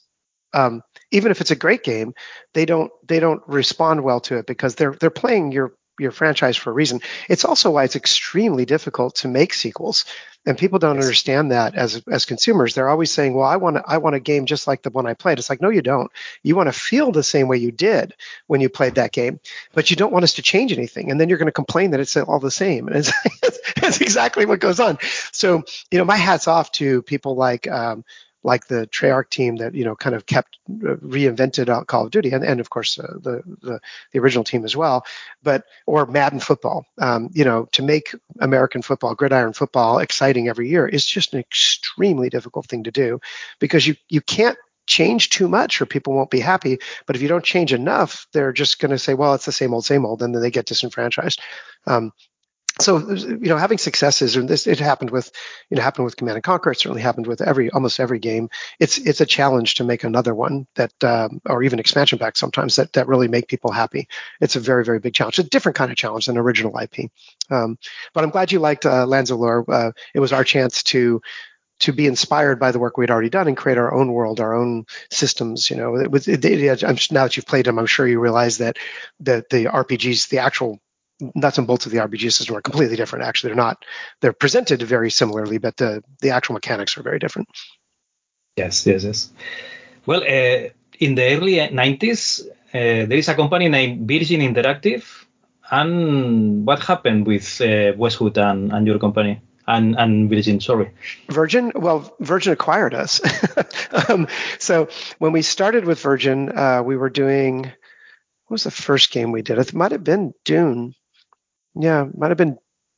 [SPEAKER 2] um, even if it's a great game, they don't they don't respond well to it because they're they're playing your your franchise for a reason. It's also why it's extremely difficult to make sequels, and people don't understand that as as consumers. They're always saying, "Well, I want I want a game just like the one I played." It's like, no, you don't. You want to feel the same way you did when you played that game, but you don't want us to change anything, and then you're going to complain that it's all the same, and it's, it's exactly what goes on. So, you know, my hats off to people like. Um, like the Treyarch team that you know kind of kept uh, reinvented Call of Duty, and, and of course uh, the, the, the original team as well. But or Madden football, um, you know, to make American football, gridiron football, exciting every year is just an extremely difficult thing to do because you you can't change too much or people won't be happy. But if you don't change enough, they're just going to say, well, it's the same old, same old, and then they get disenfranchised. Um, so you know having successes and this it happened with you know happened with command and conquer. It certainly happened with every almost every game. It's it's a challenge to make another one that um, or even expansion packs sometimes that that really make people happy. It's a very very big challenge a different kind of challenge than original ip um, but i'm glad you liked uh, lands of lore. Uh, it was our chance to to be inspired by the work we'd already done and create our own world, our own systems. You know, it was it, it, now that you've played them, I'm sure you realize that that the RPGs, the actual nuts and bolts of the RPG system are completely different. Actually, they're not. They're presented very similarly, but the the actual mechanics are very different.
[SPEAKER 1] Yes, yes, yes. Well, uh, in the early 90s, uh, there is a company named Virgin Interactive. And what happened with uh, Westwood and, and your company and, and Virgin? Sorry.
[SPEAKER 2] Virgin, well, Virgin acquired us. um, so when we started with Virgin, uh, we were doing, what was the first game we did? It might have been Dune. Yeah, might have been,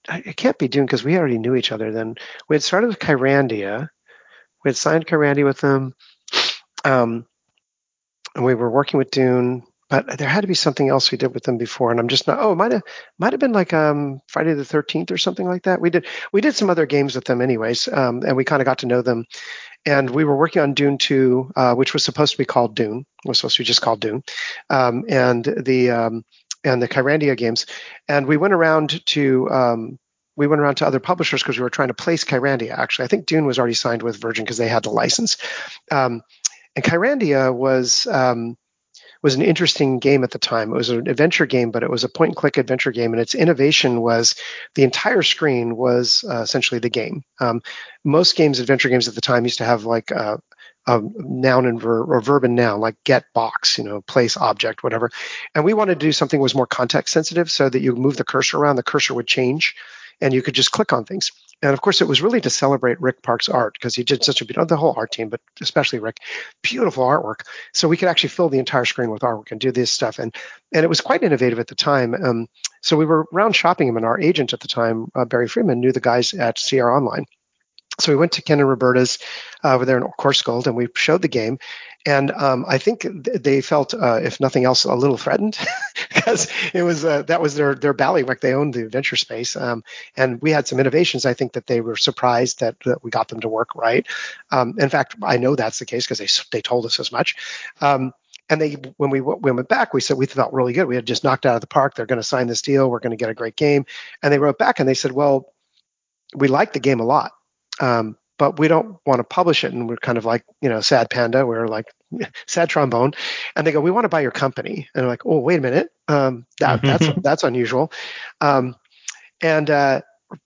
[SPEAKER 2] it can't be Dune because we already knew each other then. We had started with Kyrandia. We had signed Kyrandia with them. Um, and we were working with Dune but there had to be something else we did with them before, and I'm just not. Oh, might have might have been like um, Friday the 13th or something like that. We did we did some other games with them, anyways, um, and we kind of got to know them. And we were working on Dune 2, uh, which was supposed to be called Dune. It was supposed to be just called Dune, um, and the um, and the Kyrandia games. And we went around to um, we went around to other publishers because we were trying to place Kyrandia. Actually, I think Dune was already signed with Virgin because they had the license. Um, and Kyrandia was um, was an interesting game at the time. It was an adventure game, but it was a point and click adventure game, and its innovation was the entire screen was uh, essentially the game. Um, most games, adventure games at the time, used to have like a, a noun and verb or verb and noun, like get box, you know, place, object, whatever. And we wanted to do something that was more context sensitive, so that you move the cursor around, the cursor would change, and you could just click on things. And of course it was really to celebrate rick park's art because he did such a beautiful the whole art team but especially rick. Beautiful artwork. So we could actually fill the entire screen with artwork and do this stuff. And and it was quite innovative at the time. Um, so we were around shopping him and our agent at the time uh, barry freeman knew the guys at Sierra online so we went to Ken and Roberta's uh, over there in Coarsegold, and we showed the game. And um, I think they felt, uh, if nothing else, a little threatened because it was uh, that was their their bailiwick. They owned the adventure space, um, and we had some innovations. I think that they were surprised that, that we got them to work right. Um, in fact, I know that's the case because they they told us as much. Um, and they when we, we went back, we said we felt really good. We had just knocked out of the park. They're going to sign this deal. We're going to get a great game. And they wrote back and they said, well, we like the game a lot um, but we don't want to publish it. And we're kind of like, you know, sad panda. We're like sad trombone. And they go, we want to buy your company. And I'm like, oh, wait a minute. Um, that, that's, that's unusual. Um, and, uh,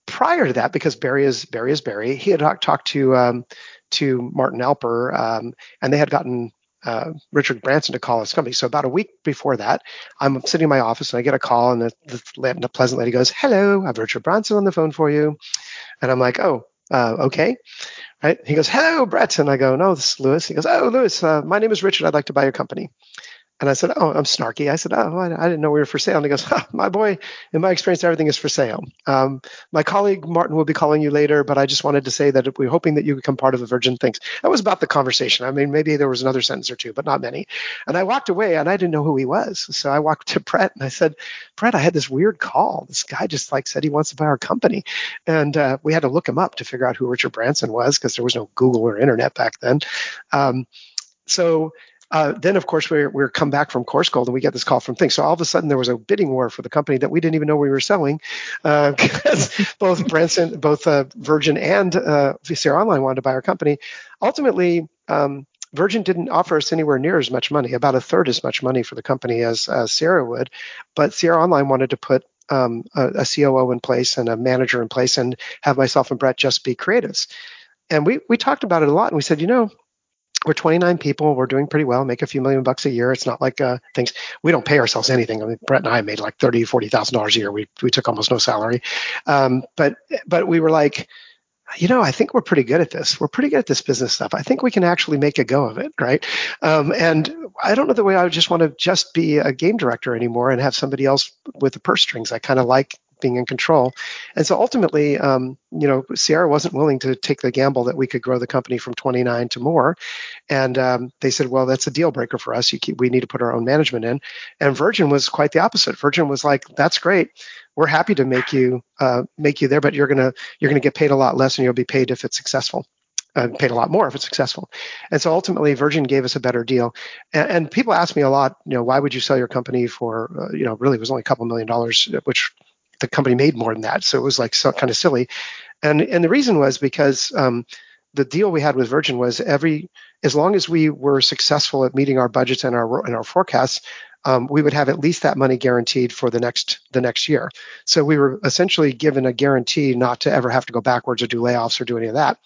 [SPEAKER 2] prior to that, because Barry is Barry is Barry, he had talked to, um, to Martin Alper, um, and they had gotten uh, Richard Branson to call his company. So about a week before that, I'm sitting in my office and I get a call, and the, the, the pleasant lady goes, "Hello, I have Richard Branson on the phone for you," and I'm like, "Oh, uh, okay. Right. He goes, hello, Brett. And I go, no, this is Louis. He goes, oh, Louis, uh, my name is Richard. I'd like to buy your company. And I said, Oh, I'm snarky. I said, Oh, I, I didn't know we were for sale. And he goes, My boy, in my experience, everything is for sale. Um, my colleague Martin will be calling you later, but I just wanted to say that we're hoping that you become part of the Virgin Things. That was about the conversation. I mean, maybe there was another sentence or two, but not many. And I walked away and I didn't know who he was. So I walked to Brett and I said, Brett, I had this weird call. This guy just like said he wants to buy our company. And uh, we had to look him up to figure out who Richard Branson was because there was no Google or internet back then. Um, so uh, then, of course, we're, we're come back from Coarsegold and we get this call from Things. So all of a sudden, there was a bidding war for the company that we didn't even know we were selling because uh, both Branson, both uh, Virgin and uh, Sierra Online wanted to buy our company. Ultimately, um, Virgin didn't offer us anywhere near as much money, about a third as much money for the company as, as Sierra would. But Sierra Online wanted to put um, a, a COO in place and a manager in place and have myself and Brett just be creatives. And we, we talked about it a lot and we said, you know, we're 29 people. We're doing pretty well. Make a few million bucks a year. It's not like uh, things. We don't pay ourselves anything. I mean, Brett and I made like 30, 40 thousand dollars a year. We we took almost no salary, um, but but we were like, you know, I think we're pretty good at this. We're pretty good at this business stuff. I think we can actually make a go of it, right? Um, and I don't know the way I would just want to just be a game director anymore and have somebody else with the purse strings. I kind of like being in control. And so ultimately, um, you know, Sierra wasn't willing to take the gamble that we could grow the company from 29 to more. And um, they said, well, that's a deal breaker for us. Keep, we need to put our own management in. And Virgin was quite the opposite. Virgin was like, that's great. We're happy to make you uh, make you there, but you're gonna you're gonna get paid a lot less, and you'll be paid if it's successful. Uh, paid a lot more if it's successful. And so ultimately, Virgin gave us a better deal. And, and people ask me a lot, you know, why would you sell your company for, uh, you know, really it was only a couple million dollars, which the company made more than that. So it was like so, kind of silly. And and the reason was because um, the deal we had with Virgin was every as long as we were successful at meeting our budgets and our and our forecasts, um, we would have at least that money guaranteed for the next the next year. So we were essentially given a guarantee not to ever have to go backwards or do layoffs or do any of that.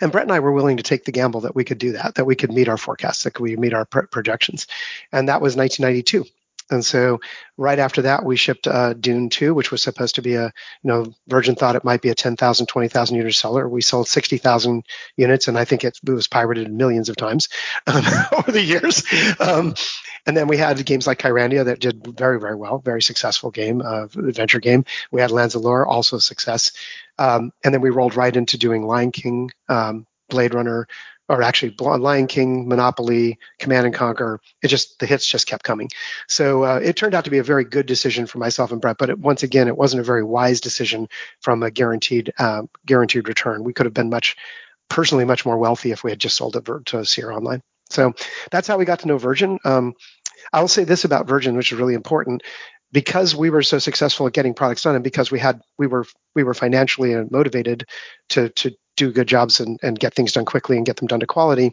[SPEAKER 2] And Brett and I were willing to take the gamble that we could do that, that we could meet our forecasts, that we could meet our projections, and that was 1992. And so right after that, we shipped uh, Dune 2, which was supposed to be a, you know, Virgin thought it might be a 10,000, 20,000 unit seller. We sold 60,000 units, and I think it, it, was pirated millions of times um, over the years. Um, and then we had games like Kyrandia that did very, very well, very successful game, uh, adventure game. We had Lands of Lore, also a success. Um, and then we rolled right into doing Lion King, um, Blade Runner, or actually Lion King, Monopoly, Command and Conquer. It just the hits just kept coming. So uh, it turned out to be a very good decision for myself and Brett. But it, once again, it wasn't a very wise decision from a guaranteed uh, guaranteed return. We could have been much personally much more wealthy if we had just sold it to Sierra Online. So that's how we got to know Virgin. Um, I will say this about Virgin, which is really important because we were so successful at getting products done and because we had we were we were financially motivated to to do good jobs and, and get things done quickly and get them done to quality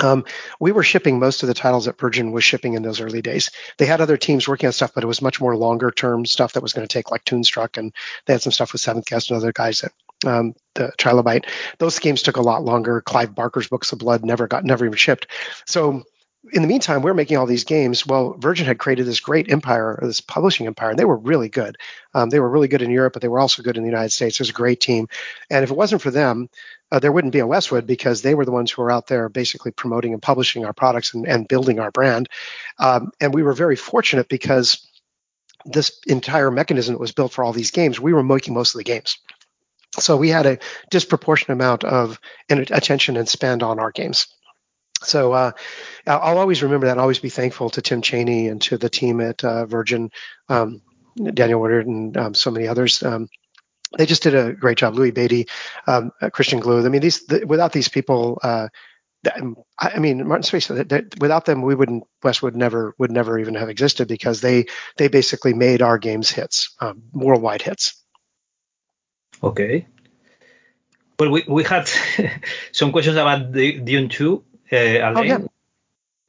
[SPEAKER 2] um, we were shipping most of the titles that Virgin was shipping in those early days. They had other teams working on stuff, but it was much more longer term stuff that was going to take like Toonstruck, and they had some stuff with Seventh Guest and other guys that um, the Trilobyte. Those games took a lot longer. Clive Barker's Books of Blood never got never even shipped. So in the meantime, we're making all these games. Well, Virgin had created this great empire, this publishing empire, and they were really good. Um, they were really good in Europe, but they were also good in the United States. It was a great team. And if it wasn't for them, uh, there wouldn't be a Westwood because they were the ones who were out there basically promoting and publishing our products and, and building our brand. Um, and we were very fortunate because this entire mechanism that was built for all these games, we were making most of the games. So we had a disproportionate amount of attention and spend on our games. So uh, I'll always remember that and always be thankful to Tim Chaney and to the team at uh, Virgin, um, Daniel Woodard, and um, so many others. Um, they just did a great job. Louis Beatty, um, uh, Christian Glue. I mean, these the, without these people, uh, I mean, Martin Space. Without them, we wouldn't Westwood never would never even have existed because they they basically made our games hits, um, worldwide hits.
[SPEAKER 1] Okay. Well, we, we had some questions about the Dune 2 uh, oh,
[SPEAKER 2] yeah.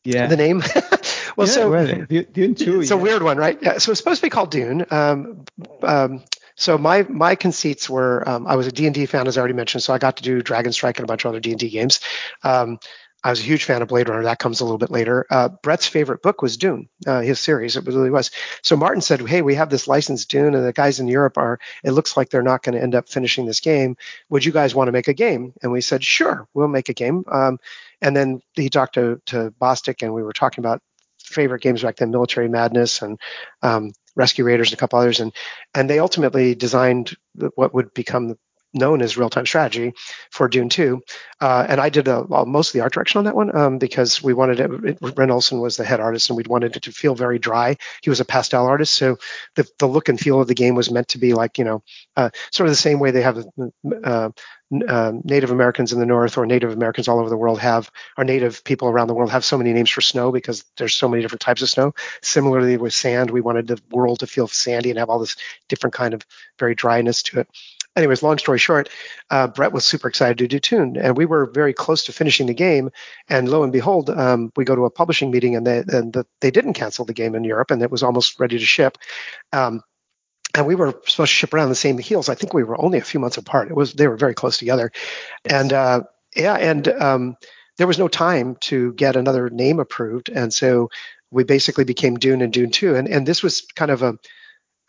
[SPEAKER 2] yeah. The name. well, yeah, so
[SPEAKER 3] well, Dune Two.
[SPEAKER 2] It's yeah. a weird one, right? Yeah. So it's supposed to be called Dune. Um, um, so my my conceits were um, I was a D&D fan as I already mentioned, so I got to do Dragon Strike and a bunch of other D&D games. Um, I was a huge fan of Blade Runner. That comes a little bit later. Uh, Brett's favorite book was Dune, uh, his series. It really was. So Martin said, "Hey, we have this licensed Dune, and the guys in Europe are. It looks like they're not going to end up finishing this game. Would you guys want to make a game?" And we said, "Sure, we'll make a game." Um, and then he talked to to Bostic, and we were talking about favorite games back then, Military Madness and um, Rescue Raiders and a couple others, and and they ultimately designed what would become known as real time strategy for Dune 2. Uh, and I did a, well, most of the art direction on that one um, because we wanted it, Ren Olsen was the head artist and we'd wanted it to feel very dry. He was a pastel artist. So the, the look and feel of the game was meant to be like, you know, uh, sort of the same way they have uh, uh, Native Americans in the North or Native Americans all over the world have, or Native people around the world have so many names for snow because there's so many different types of snow. Similarly with sand, we wanted the world to feel sandy and have all this different kind of very dryness to it anyways, long story short, uh, Brett was super excited to do Dune, and we were very close to finishing the game. And lo and behold, um, we go to a publishing meeting, and they and the, they didn't cancel the game in Europe, and it was almost ready to ship. Um, and we were supposed to ship around the same heels. I think we were only a few months apart. It was they were very close together, yes. and uh, yeah, and um, there was no time to get another name approved, and so we basically became Dune and Dune Two, and and this was kind of a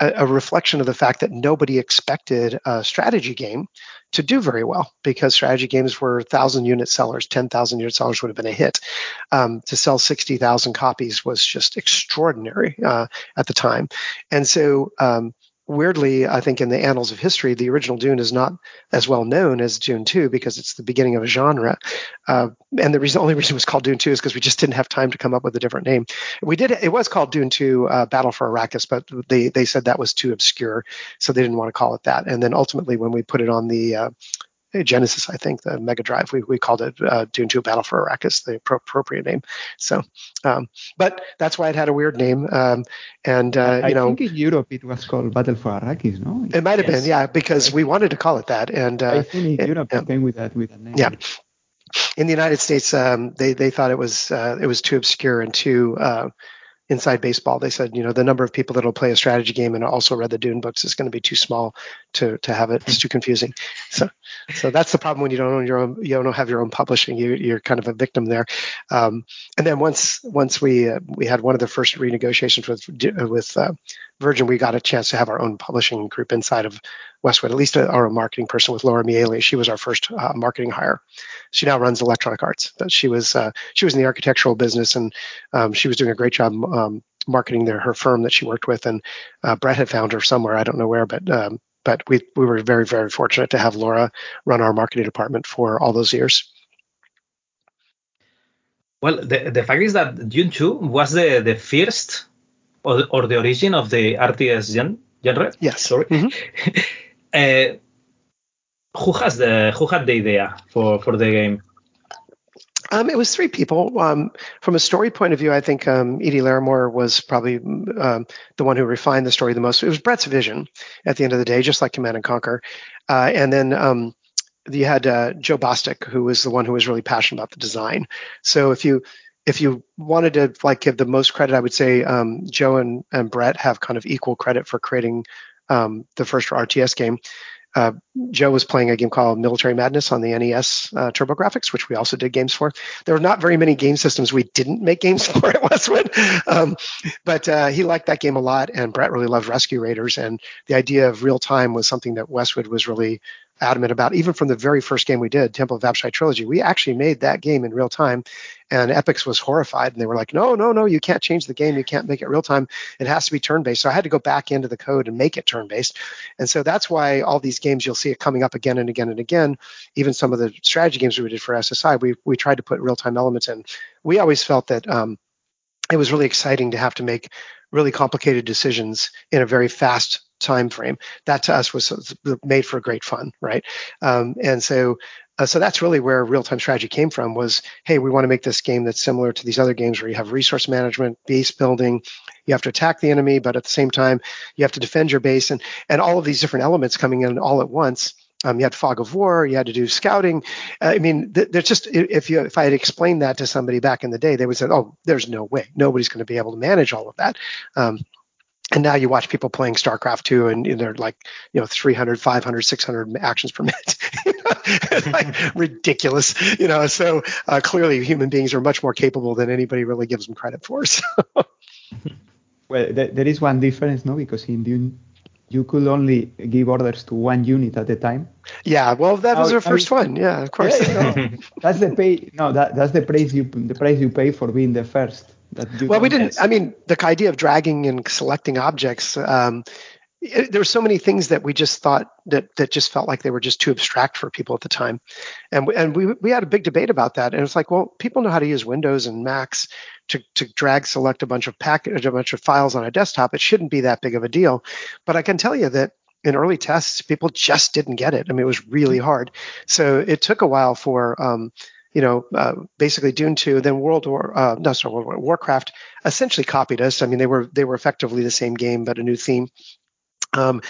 [SPEAKER 2] a, a, reflection of the fact that nobody expected a strategy game to do very well because strategy games were thousand unit sellers, ten thousand unit sellers would have been a hit. Um, to sell sixty thousand copies was just extraordinary uh, at the time, and so um, weirdly, I think in the annals of history, the original Dune is not as well known as Dune 2 because it's the beginning of a genre. Uh, and the reason, only reason it was called Dune 2 is because we just didn't have time to come up with a different name. We did, it was called Dune 2 uh, Battle for Arrakis, but they, they said that was too obscure. So they didn't want to call it that. And then ultimately, when we put it on the, uh, Genesis, I think, the Mega Drive. We, we called it uh, Dune 2 Battle for Arrakis, the pro- appropriate name. So, um, but that's why it had a weird name. Um, and, uh, you know.
[SPEAKER 3] I think in Europe it was called Battle for Arrakis, no?
[SPEAKER 2] It might have yes. been, yeah, because we wanted to call it that. And uh,
[SPEAKER 3] I think in Europe it, came with that, with that name.
[SPEAKER 2] Yeah. In the United States, um, they, they thought it was uh, it was too obscure and too uh, inside baseball. They said, you know, the number of people that'll play a strategy game and also read the Dune books is going to be too small to to have it. It's too confusing. So, so that's the problem when you don't own your own, you don't have your own publishing. You you're kind of a victim there. Um, and then once once we uh, we had one of the first renegotiations with with uh, Virgin, we got a chance to have our own publishing group inside of Westwood, at least our own marketing person with Laura Miele. She was our first uh, marketing hire. She now runs Electronic Arts. But she was uh, she was in the architectural business, and um, she was doing a great job um, marketing their her firm that she worked with. And uh, Brett had found her somewhere, I don't know where, but um, but we we were very very fortunate to have Laura run our marketing department for all those years.
[SPEAKER 1] Well, the, the fact is that Dune 2 was the, the first or, or the origin of the RTS gen, genre.
[SPEAKER 2] Yes.
[SPEAKER 1] Sorry. Mm-hmm. uh, who has the who had the idea for for the game?
[SPEAKER 2] Um, it was three people. Um, from a story point of view, I think um, Eydie Laramore was probably um, the one who refined the story the most. It was Brett's vision at the end of the day, just like Command and Conquer. Uh, and then um, you had uh, Joe Bostic, who was the one who was really passionate about the design. So if you if you wanted to like give the most credit, I would say um, Joe and, and Brett have kind of equal credit for creating um, the first RTS game. Uh, Joe was playing a game called Military Madness on the NES uh, TurboGrafx, which we also did games for. There were not very many game systems we didn't make games for at Westwood, um, but uh, he liked that game a lot, and Brett really loved Rescue Raiders, and the idea of real time was something that Westwood was really adamant about. Even from the very first game we did, Temple of Apshai Trilogy, we actually made that game in real time, and Epyx was horrified, and they were like, "No, no, no, you can't change the game. You can't make it real time. It has to be turn based." So I had to go back into the code and make it turn based, and so that's why all these games you'll see it coming up again and again and again. Even some of the strategy games we did for SSI, we we tried to put real time elements in. We always felt that um, it was really exciting to have to make really complicated decisions in a very fast time frame. That to us was made for great fun, right? Um, and so, uh, so that's really where real-time strategy came from. Was hey, we want to make this game that's similar to these other games where you have resource management, base building, you have to attack the enemy, but at the same time you have to defend your base, and and all of these different elements coming in all at once. Um, you had fog of war. You had to do scouting. Uh, I mean, th- there's just if you if I had explained that to somebody back in the day, they would say, "Oh, there's no way. Nobody's going to be able to manage all of that." Um, and now you watch people playing starcraft 2 and, and they're like you know 300 500 600 actions per minute. It's like ridiculous you know? So uh, clearly human beings are much more capable than anybody really gives them credit for so.
[SPEAKER 3] well there is one difference no? Because in dune you could only give orders to one unit at a time.
[SPEAKER 2] Yeah well that was our first one. Yeah of course.
[SPEAKER 3] Yeah, that's the pay no that, that's the price you the price you pay for being the first
[SPEAKER 2] well, we didn't. I mean, the idea of dragging and selecting objects. Um, it, there were so many things that we just thought that that just felt like they were just too abstract for people at the time, and we, and we we had a big debate about that. And it's like, well, people know how to use Windows and Macs to to drag select a bunch of package a bunch of files on a desktop. It shouldn't be that big of a deal. But I can tell you that in early tests, people just didn't get it. I mean, it was really hard. So it took a while for um, you know, uh, basically Dune 2, then World War, uh, no, sorry, World War, Warcraft essentially copied us. I mean, they were they were effectively the same game, but a new theme. Um,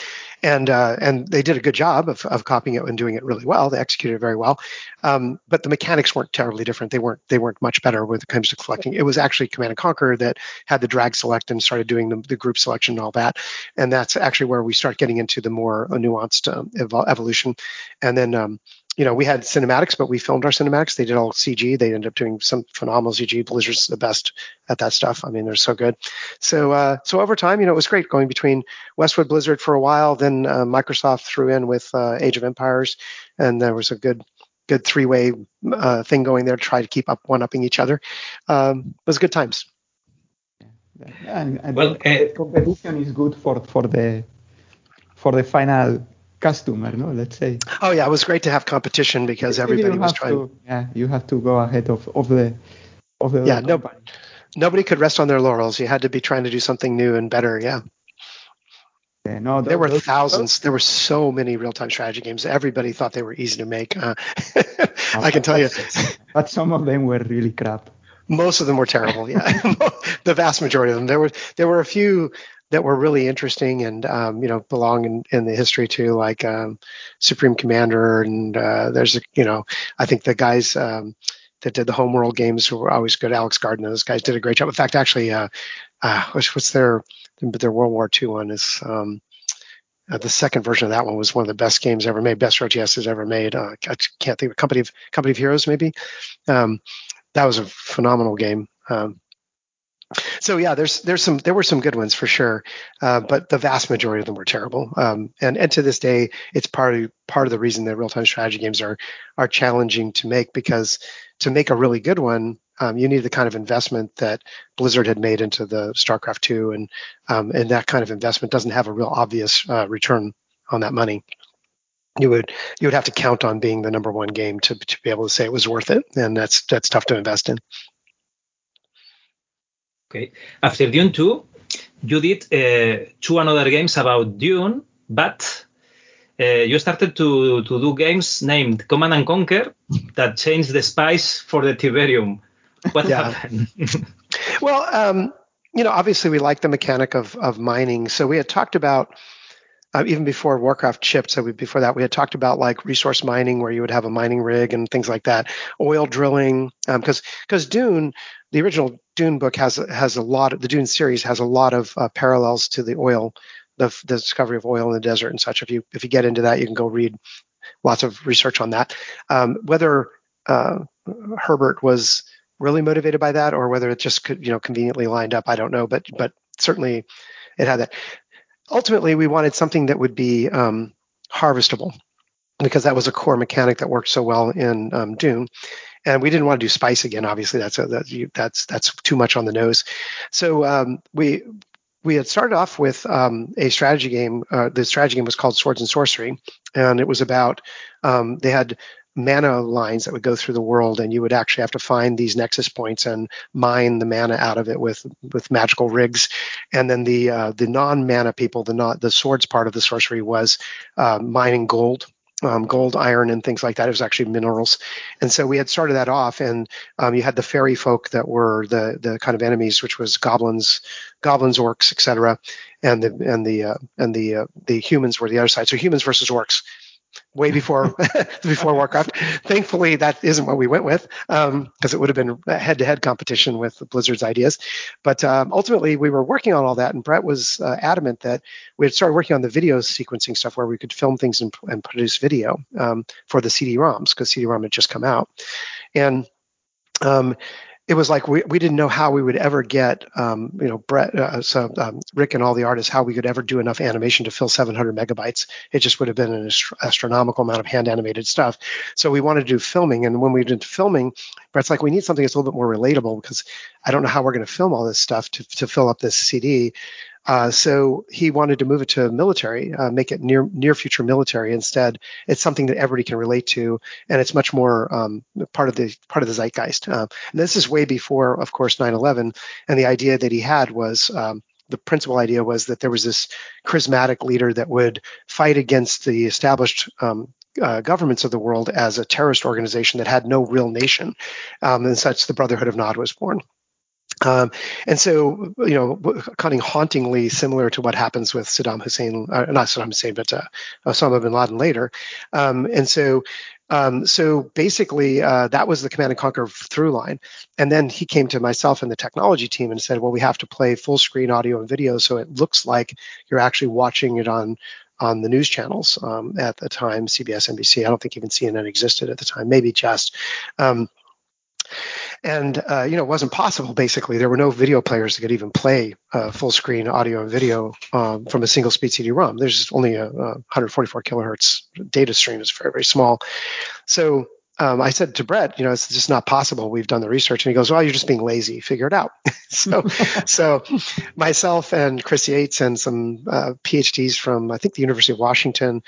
[SPEAKER 2] and uh, and they did a good job of, of copying it and doing it really well. They executed it very well, um, but the mechanics weren't terribly different. They weren't they weren't much better when it comes to collecting. It was actually Command and Conquer that had the drag select and started doing the, the group selection and all that. And that's actually where we start getting into the more nuanced um, evolution. And then um, you know, we had cinematics, but we filmed our cinematics. They did all CG. They ended up doing some phenomenal CG. Blizzard's the best at that stuff. I mean, they're so good. So, uh, so over time, you know, it was great going between Westwood Blizzard for a while. Then uh, Microsoft threw in with uh, Age of Empires, and there was a good, good three-way uh, thing going there to try to keep up one-upping each other. Um, it was good times.
[SPEAKER 3] Yeah, and, and well, competition is good for for the for the final customer, no? Let's say.
[SPEAKER 2] Oh yeah, it was great to have competition because everybody was trying.
[SPEAKER 3] To, yeah, you have to go ahead of, of the of the.
[SPEAKER 2] Yeah, nobody nobody could rest on their laurels. You had to be trying to do something new and better. Yeah.
[SPEAKER 3] Yeah, no,
[SPEAKER 2] there were thousands. There were so many real-time strategy games. Everybody thought they were easy to make. Uh, I can tell you.
[SPEAKER 3] But some of them were really crap.
[SPEAKER 2] Most of them were terrible. Yeah, the vast majority of them. There were there were a few that were really interesting and um, you know belong in, in the history too, like um, Supreme Commander and uh, there's a you know I think the guys um, that did the homeworld games were always good. Alex Garden, those guys did a great job. In fact, actually, uh, uh, what's, what's their their World War II one is um, uh, the second version of that one was one of the best games ever made, best RTS has ever made. Uh, I can't think of Company of Company of Heroes maybe. Um, that was a phenomenal game. Um, so yeah, there's there's some there were some good ones for sure, uh, but the vast majority of them were terrible. Um, and and to this day, it's part of part of the reason that real time strategy games are are challenging to make because to make a really good one, um, you need the kind of investment that Blizzard had made into the StarCraft 2, and um, and that kind of investment doesn't have a real obvious uh, return on that money. You would you would have to count on being the number one game to to be able to say it was worth it, and that's that's tough to invest in.
[SPEAKER 1] Okay. After Dune 2, you did uh, two another games about Dune, but uh, you started to, to do games named Command and Conquer that changed the spice for the Tiberium. What happened?
[SPEAKER 2] well, um, you know, obviously we like the mechanic of, of mining. So we had talked about uh, even before Warcraft shipped, so we, before that, we had talked about like resource mining, where you would have a mining rig and things like that, oil drilling, because um, because Dune, the original Dune book has has a lot of the Dune series has a lot of uh, parallels to the oil, the, the discovery of oil in the desert and such. If you if you get into that, you can go read lots of research on that. Um, whether uh, Herbert was really motivated by that or whether it just could you know conveniently lined up, I don't know, but but certainly it had that ultimately we wanted something that would be um, harvestable because that was a core mechanic that worked so well in um, Dune. And we didn't want to do spice again. Obviously, that's a, that you, that's that's too much on the nose. So um, we we had started off with um, a strategy game. Uh, the strategy game was called Swords and Sorcery, and it was about um, they had mana lines that would go through the world and you would actually have to find these nexus points and mine the mana out of it with with magical rigs and then the uh, the non mana people the not the swords part of the sorcery was uh, mining gold um, gold, iron, and things like that. It was actually minerals, and so we had started that off. And um, you had the fairy folk that were the the kind of enemies, which was goblins, goblins, orcs, etc., and the and the uh, and the uh, the humans were the other side. So humans versus orcs way before before Warcraft. Thankfully, that isn't what we went with because um, it would have been a head-to-head competition with Blizzard's ideas. But um, ultimately, we were working on all that, and Brett was uh, adamant that we had started working on the video sequencing stuff where we could film things and, and produce video um, for the CD-ROMs because CD-ROM had just come out, and um, it was like we, we didn't know how we would ever get, um, you know, Brett, uh, so um, Rick and all the artists, how we could ever do enough animation to fill 700 megabytes. It just would have been an ast- astronomical amount of hand animated stuff. So we wanted to do filming. And when we did filming, Brett's like, we need something that's a little bit more relatable because I don't know how we're going to film all this stuff to, to fill up this CD. Uh, so he wanted to move it to military, uh, make it near near future military instead. It's something that everybody can relate to, and it's much more um, part of the part of the zeitgeist. Uh, and this is way before, of course, 9/11. And the idea that he had was um, the principal idea was that there was this charismatic leader that would fight against the established um, uh, governments of the world as a terrorist organization that had no real nation. Um, and such, the Brotherhood of Nod was born. Um, and so, you know, kind of hauntingly similar to what happens with Saddam Hussein, uh, not Saddam Hussein, but uh, Osama bin Laden later. Um, and so, um, so basically, uh, that was the command and conquer through line. And then he came to myself and the technology team and said, well, we have to play full screen audio and video so it looks like you're actually watching it on on the news channels um, at the time, CBS, NBC. I don't think even CNN existed at the time, maybe just. Um, and uh, you know it wasn't possible basically there were no video players that could even play uh, full screen audio and video um, from a single speed cd-rom there's only a, a 144 kilohertz data stream is very very small so um, I said to Brett, you know, it's just not possible. We've done the research, and he goes, "Well, you're just being lazy. Figure it out." so, so myself and Chris Yates and some uh, PhDs from I think the University of Washington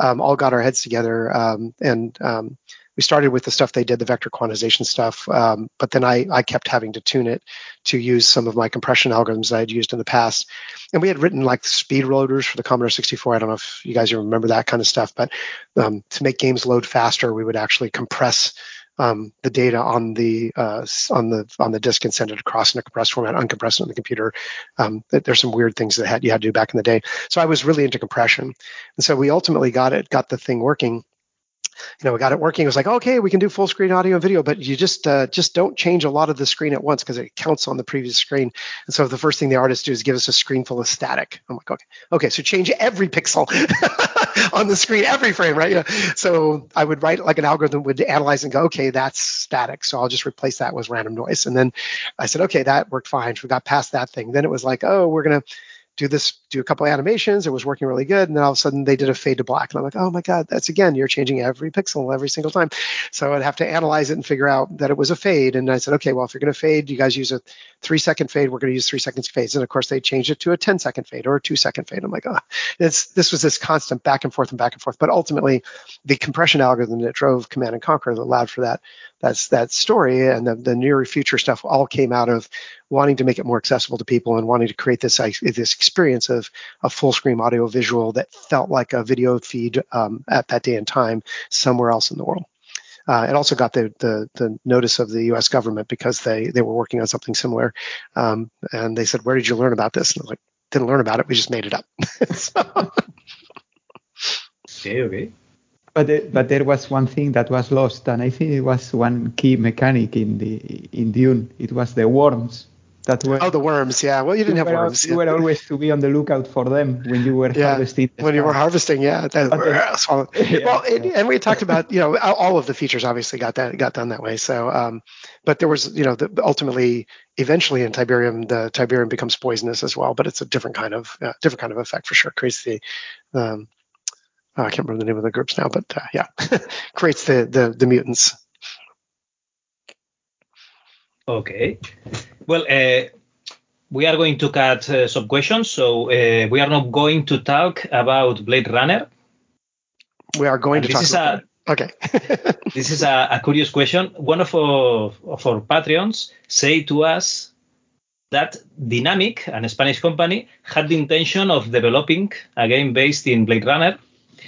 [SPEAKER 2] um, all got our heads together um, and um, we started with the stuff they did, the vector quantization stuff, um, but then I, I kept having to tune it to use some of my compression algorithms I had used in the past. And we had written like speed loaders for the Commodore 64. I don't know if you guys remember that kind of stuff, but um, to make games load faster, we would actually compress um, the data on the uh, on the on the disk and send it across in a compressed format, uncompress it on the computer. Um, there's some weird things that had, you had to do back in the day. So I was really into compression, and so we ultimately got it, got the thing working you know, we got it working. It was like, okay, we can do full screen audio and video, but you just uh, just don't change a lot of the screen at once because it counts on the previous screen. And so the first thing the artist do is give us a screen full of static. I'm like, okay, okay, so change every pixel on the screen, every frame, right? Yeah. So I would write like an algorithm would analyze and go, okay, that's static, so I'll just replace that with random noise. And then I said, okay, that worked fine. So we got past that thing. Then it was like, oh, we're gonna do this, do a couple animations. It was working really good. And then all of a sudden they did a fade to black. And I'm like, oh my God, that's again, you're changing every pixel every single time. So I'd have to analyze it and figure out that it was a fade. And I said, okay, well, if you're going to fade, you guys use a three second fade. We're going to use three seconds fades. And of course they changed it to a 10 second fade or a two second fade. I'm like, oh, it's, this was this constant back and forth and back and forth. But ultimately the compression algorithm that drove Command and Conquer that allowed for that, that's that story and the, the near future stuff all came out of wanting to make it more accessible to people and wanting to create this this experience of a full screen audio visual that felt like a video feed um, at that day and time somewhere else in the world. Uh, it also got the, the, the notice of the U.S. government because they they were working on something similar, um, and they said, "Where did you learn about this?" And I was like, "Didn't learn about it. We just made it up." so.
[SPEAKER 1] Okay. Okay.
[SPEAKER 3] But the, but there was one thing that was lost, and I think it was one key mechanic in the in Dune. It was the worms. That were,
[SPEAKER 2] oh, the worms. Yeah. Well, you didn't you have
[SPEAKER 3] were,
[SPEAKER 2] worms.
[SPEAKER 3] You were always to be on the lookout for them when you were
[SPEAKER 2] yeah,
[SPEAKER 3] harvesting.
[SPEAKER 2] When you were harvesting, yeah. That, yeah, well, and, and, we talked about you know all of the features obviously got that got done that way. So, um, but there was you know the, ultimately eventually in Tiberium the Tiberium becomes poisonous as well, but it's a different kind of uh, different kind of effect for sure. Creates the um, oh, I can't remember the name of the groups now, but uh, yeah, creates the, the the mutants.
[SPEAKER 1] Okay. Well, uh, we are going to cut uh, some questions, so uh, we are not going to talk about Blade Runner.
[SPEAKER 2] We are going and to talk about. A, okay.
[SPEAKER 1] this is a, a, curious question. One of our, of our Patreons say to us that Dynamic, an Spanish company, had the intention of developing a game based in Blade Runner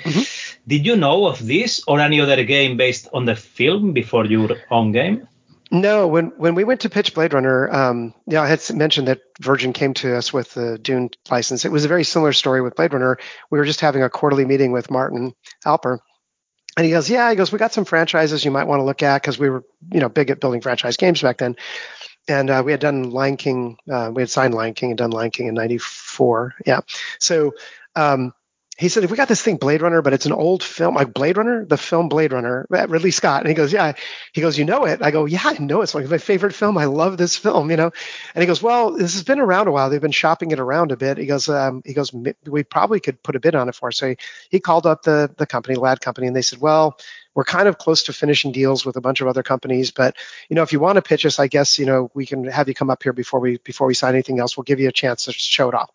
[SPEAKER 1] Mm-hmm. Did you know of this or any other game based on the film before your own game?
[SPEAKER 2] No, when when we went to pitch Blade Runner, um, yeah, I had mentioned that Virgin came to us with the Dune license. It was a very similar story with Blade Runner. We were just having a quarterly meeting with Martin Alper, and he goes, "Yeah," he goes, "We got some franchises you might want to look at because we were, you know, big at building franchise games back then." And uh, we had done Lion King, uh, we had signed Lion King and done Lion King in '94. Yeah, so um, he said, if "We got this thing Blade Runner, but it's an old film, like Blade Runner, the film Blade Runner, Ridley Scott." And he goes, "Yeah." He goes, "You know it?" I go, "Yeah, I know it's like my favorite film. I love this film, you know." And he goes, "Well, this has been around a while. They've been shopping it around a bit." He goes, um, "He goes, we probably could put a bid on it for." Us. So he, he called up the the company, Ladd Company, and they said, "Well, we're kind of close to finishing deals with a bunch of other companies, but you know, if you want to pitch us, I guess you know we can have you come up here before we before we sign anything else. We'll give you a chance to show it off."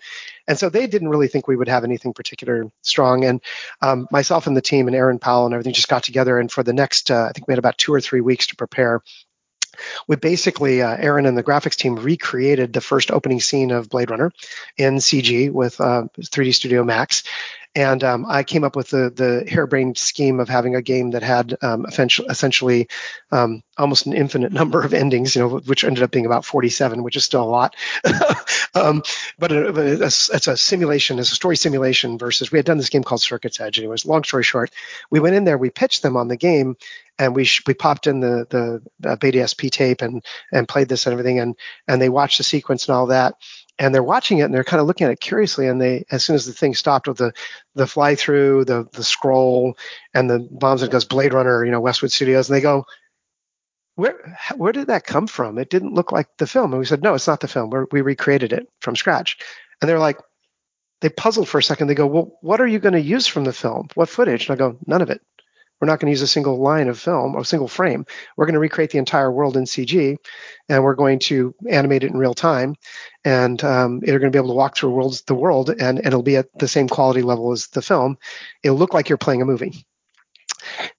[SPEAKER 2] And so they didn't really think we would have anything particular strong. And um, myself and the team and Aaron Powell and everything just got together, and for the next, uh, I think we had about two or three weeks to prepare we basically uh, Aaron and the graphics team recreated the first opening scene of Blade Runner in CG with uh, 3D Studio Max, and um, I came up with the the harebrained scheme of having a game that had um, essentially um, almost an infinite number of endings, you know, which ended up being about 47, which is still a lot. Um, but it, it's, a simulation, it's a story simulation versus we had done this game called Circuit's Edge. Was long story short, we went in there, we pitched them on the game, and we sh- we popped in the the uh, Beta SP tape and and played this and everything, and and they watched the sequence and all that and they're watching it and they're kind of looking at it curiously and they as soon as the thing stopped with the the fly through the the scroll and the bombs and goes blade runner you know westwood studios and they go where where did that come from? It didn't look like the film. And we said no it's not the film. We're, we recreated it from scratch. And they're like they puzzled for a second. They go well what are you going to use from the film? What footage? And i go none of it we're not going to use a single line of film, a single frame. We're going to recreate the entire world in CG, and we're going to animate it in real time, and um, you're going to be able to walk through worlds, the world, and, and it'll be at the same quality level as the film. It'll look like you're playing a movie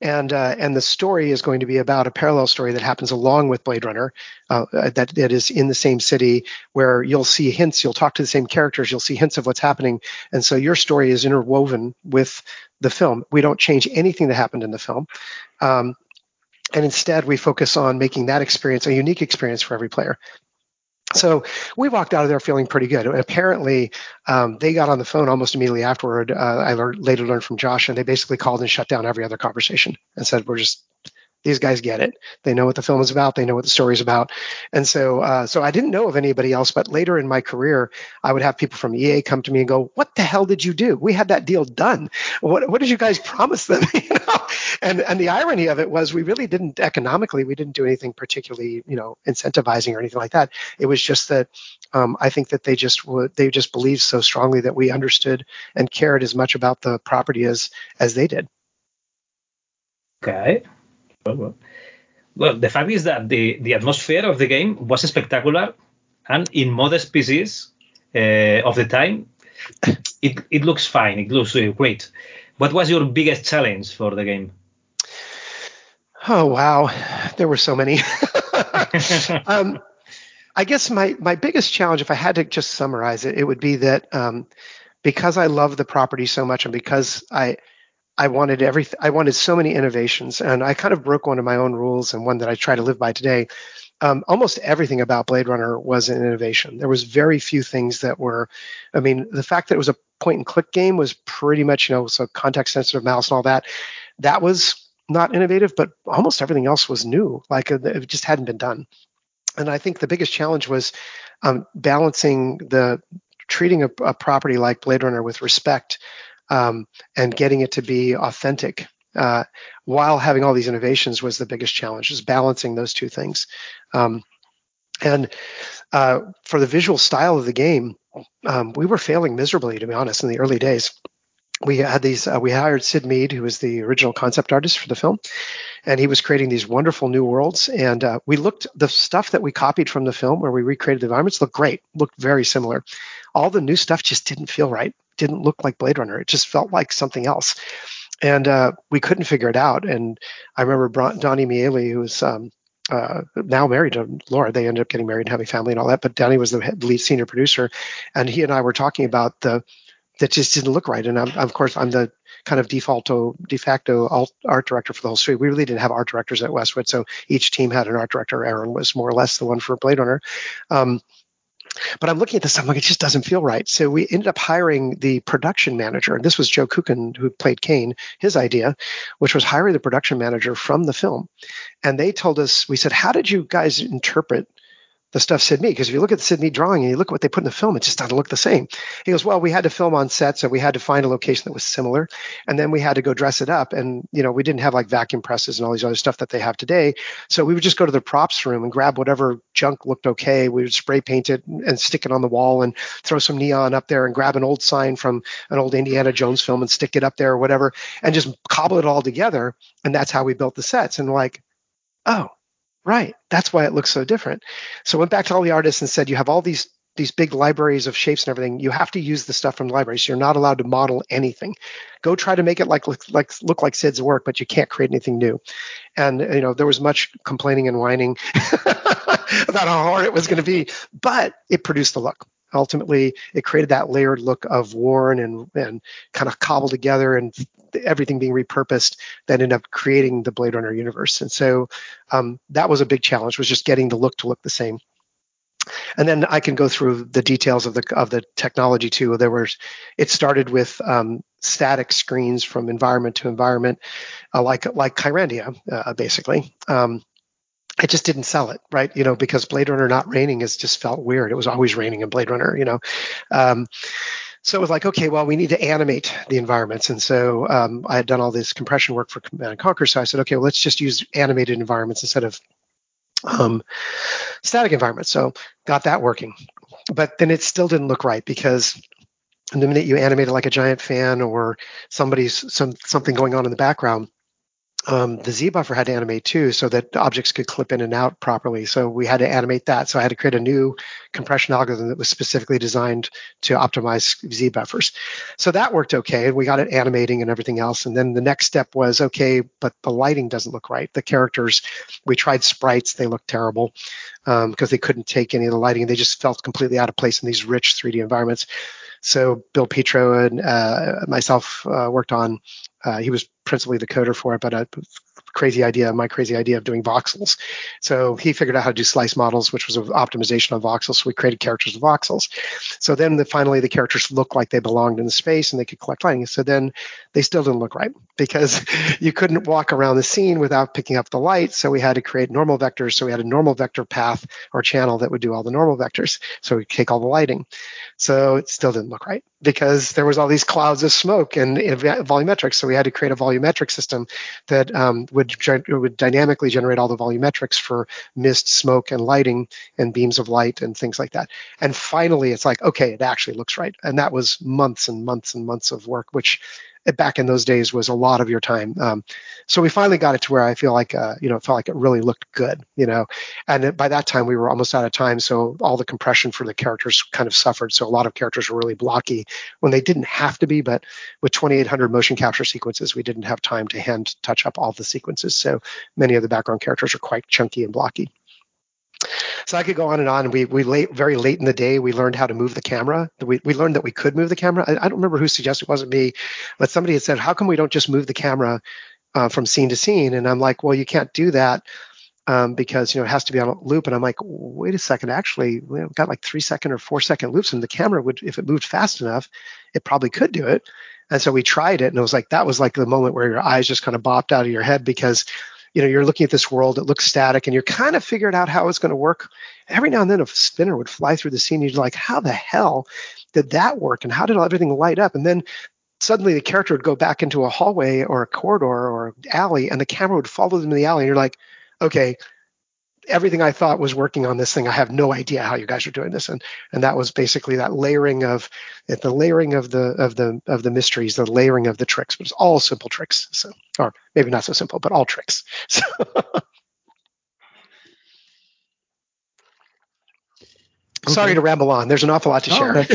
[SPEAKER 2] and uh, and the story is going to be about a parallel story that happens along with Blade Runner, uh, that that is in the same city where you'll see hints, you'll talk to the same characters, you'll see hints of what's happening, and so your story is interwoven with the film. We don't change anything that happened in the film. Um, and instead, we focus on making that experience a unique experience for every player. So we walked out of there feeling pretty good. And Apparently, um, they got on the phone almost immediately afterward. Uh, I learned, later learned from Josh, and they basically called and shut down every other conversation and said, "We're just these guys get it. They know what the film is about. They know what the story is about. And so, uh, so I didn't know of anybody else. But later in my career, I would have people from EA come to me and go, "What the hell did you do? We had that deal done. What, what did you guys promise them?" you know? And and the irony of it was, we really didn't economically. We didn't do anything particularly, you know, incentivizing or anything like that. It was just that um, I think that they just would they just believed so strongly that we understood and cared as much about the property as as they did.
[SPEAKER 1] Okay. Well, well. well, the fact is that the, the atmosphere of the game was spectacular, and in modest pieces uh, of the time, it, it looks fine. It looks uh, great. What was your biggest challenge for the game?
[SPEAKER 2] Oh wow, there were so many. um, I guess my my biggest challenge, if I had to just summarize it, it would be that um, because I love the property so much, and because I I wanted every I wanted so many innovations, and I kind of broke one of my own rules and one that I try to live by today. Um, almost everything about Blade Runner was an innovation. There was very few things that were, I mean, the fact that it was a point and click game was pretty much, you know, so context sensitive mouse and all that. That was not innovative, but almost everything else was new. Like uh, it just hadn't been done. And I think the biggest challenge was um, balancing the treating a, a property like Blade Runner with respect um, and getting it to be authentic uh, while having all these innovations was the biggest challenge, is balancing those two things. Um, and uh, for the visual style of the game, um, we were failing miserably, to be honest, in the early days. We had these. Uh, we hired Syd Mead, who was the original concept artist for the film, and he was creating these wonderful new worlds. And uh, we looked the stuff that we copied from the film, where we recreated the environments, looked great, looked very similar. All the new stuff just didn't feel right didn't look like Blade Runner. It just felt like something else. And uh, we couldn't figure it out. And I remember Bron- Donnie Miele, who was um, uh, now married to Laura. They ended up getting married and having family and all that. But Donnie was the lead senior producer, and he and I were talking about the that just didn't look right. And I'm, of course, I'm the kind of default de facto art director for the whole studio. We really didn't have art directors at Westwood, so each team had an art director. Aaron was more or less the one for Blade Runner. Um, but I'm looking at this, I'm like, it just doesn't feel right. So we ended up hiring the production manager. And this was Joe Kucan, who played Kane, his idea, which was hiring the production manager from the film. And they told us, we said, how did you guys interpret the stuff Syd Mead. Because if you look at the Mead drawing and you look at what they put in the film, it just doesn't look the same. He goes, well, we had to film on set, so we had to find a location that was similar, and then we had to go dress it up. And you know, we didn't have like vacuum presses and all these other stuff that they have today. So we would just go to the props room and grab whatever junk looked okay. We would spray paint it and stick it on the wall and throw some neon up there and grab an old sign from an old Indiana Jones film and stick it up there or whatever, and just cobble it all together. And that's how we built the sets. And like, oh, Right. That's why it looks so different. So I went back to all the artists and said, you have all these these big libraries of shapes and everything. You have to use the stuff from library. You're not allowed to model anything. Go try to make it like look like look like Syd's work, but you can't create anything new. And you know there was much complaining and whining about how hard it was going to be, but it produced the look ultimately it created that layered look of worn and and kind of cobbled together and everything being repurposed that ended up creating the Blade Runner universe. And so um, that was a big challenge was just getting the look to look the same. And then I can go through the details of the of the technology too. There was it started with um, static screens from environment to environment, uh, like like Kyrandia, uh, basically. Um, I just didn't sell it, right? You know, because Blade Runner not raining has just felt weird. It was always raining in Blade Runner, you know. Um, so it was like, okay, well, we need to animate the environments. And so um, I had done all this compression work for Command and Conquer. So I said, okay, well, let's just use animated environments instead of um, static environments. So got that working. But then it still didn't look right because the minute you animate it like a giant fan or somebody's some something going on in the background, um, the Z buffer had to animate too, so that objects could clip in and out properly. So we had to animate that. So I had to create a new compression algorithm that was specifically designed to optimize Z buffers. So that worked okay, we got it animating and everything else. And then the next step was okay, but the lighting doesn't look right. The characters, we tried sprites, they looked terrible because um, they couldn't take any of the lighting. They just felt completely out of place in these rich 3D environments. So Bill Petro and uh, myself uh, worked on uh, he was principally the coder for it, but a crazy idea, my crazy idea of doing voxels. So he figured out how to do slice models, which was an optimization of voxels. So we created characters with voxels. So then the, finally the characters looked like they belonged in the space and they could collect lighting. So then they still didn't look right because you couldn't walk around the scene without picking up the light. So we had to create normal vectors. So we had a normal vector path or channel that would do all the normal vectors. So we take all the lighting. So it still didn't look right because there was all these clouds of smoke and volumetrics. So we had to create a volumetric system that um, would would dynamically generate all the volumetrics for mist, smoke, and lighting and beams of light and things like that. And finally, it's like okay, it actually looks right. And that was months and months and months of work, which back in those days was a lot of your time. Um, so we finally got it to where I feel like, uh, you know, it felt like it really looked good, you know, and by that time we were almost out of time. So all the compression for the characters kind of suffered. So a lot of characters were really blocky when they didn't have to be, but with 2800 motion capture sequences, we didn't have time to hand touch up all the sequences. So many of the background characters are quite chunky and blocky. So I could go on and on. We we late very late in the day we learned how to move the camera. We we learned that we could move the camera. I, I don't remember who suggested it wasn't me, but somebody had said, "How come we don't just move the camera uh, from scene to scene?" And I'm like, "Well, you can't do that." Um, because you know it has to be on a loop. And I'm like, wait a second, actually, we've got like three second or four second loops, and the camera would, if it moved fast enough, it probably could do it. And so we tried it, and it was like that was like the moment where your eyes just kind of bopped out of your head because you know you're looking at this world it looks static and you're kind of figuring out how it's going to work. Every now and then a spinner would fly through the scene and you're like how the hell did that work and how did everything light up? And then suddenly the character would go back into a hallway or a corridor or alley and the camera would follow them in the alley and you're like okay everything I thought was working on this thing. I have no idea how you guys are doing this, and and that was basically that layering of the layering of the of the of the mysteries, the layering of the tricks. But it's all simple tricks, so or maybe not so simple, but all tricks. So. Sorry to ramble on. There's an awful lot to oh, share.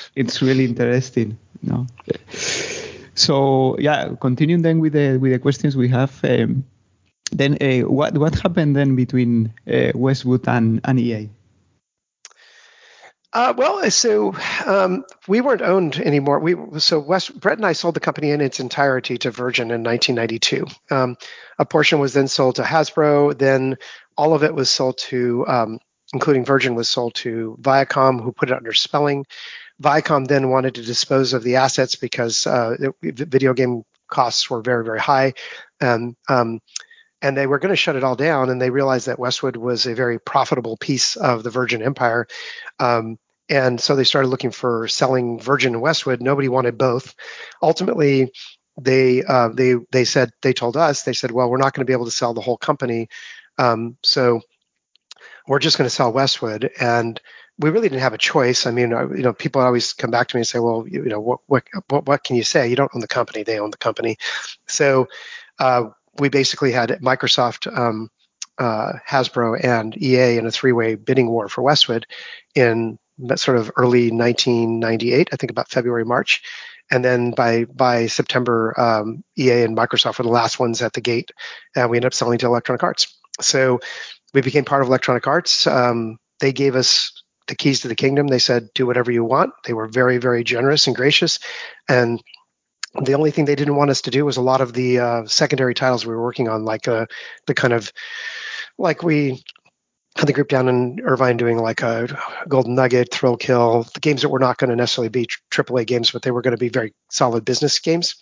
[SPEAKER 3] it's really interesting. No. So yeah, continuing then with the with the questions we have. Um, then uh, what what happened then between uh, Westwood and, and EA?
[SPEAKER 2] Uh, well, so um, we weren't owned anymore. We so West Brett and I sold the company in its entirety to Virgin in 1992. Um, a portion was then sold to Hasbro. Then all of it was sold to, um, including Virgin, was sold to Viacom, who put it under Spelling. Viacom then wanted to dispose of the assets because uh, it, video game costs were very very high, um, and they were going to shut it all down. And they realized that Westwood was a very profitable piece of the Virgin Empire. Um, and so they started looking for selling Virgin and Westwood. Nobody wanted both. Ultimately, they uh, they they said they told us they said, well, we're not going to be able to sell the whole company, um, so we're just going to sell Westwood. And we really didn't have a choice. I mean, you know, people always come back to me and say, well, you, you know, what, what what what can you say? You don't own the company; they own the company. So uh, we basically had Microsoft, um, uh, Hasbro, and EA in a three-way bidding war for Westwood in sort of early 1998, I think about February, March. And then by by September, um, EA and Microsoft were the last ones at the gate, and we ended up selling to Electronic Arts. So we became part of Electronic Arts. Um, they gave us the keys to the kingdom. They said, "Do whatever you want." They were very, very generous and gracious, and the only thing they didn't want us to do was a lot of the uh, secondary titles we were working on, like uh, the kind of like we had the group down in Irvine doing like a Golden Nugget, Thrill Kill, the games that were not going to necessarily be AAA games, but they were going to be very solid business games.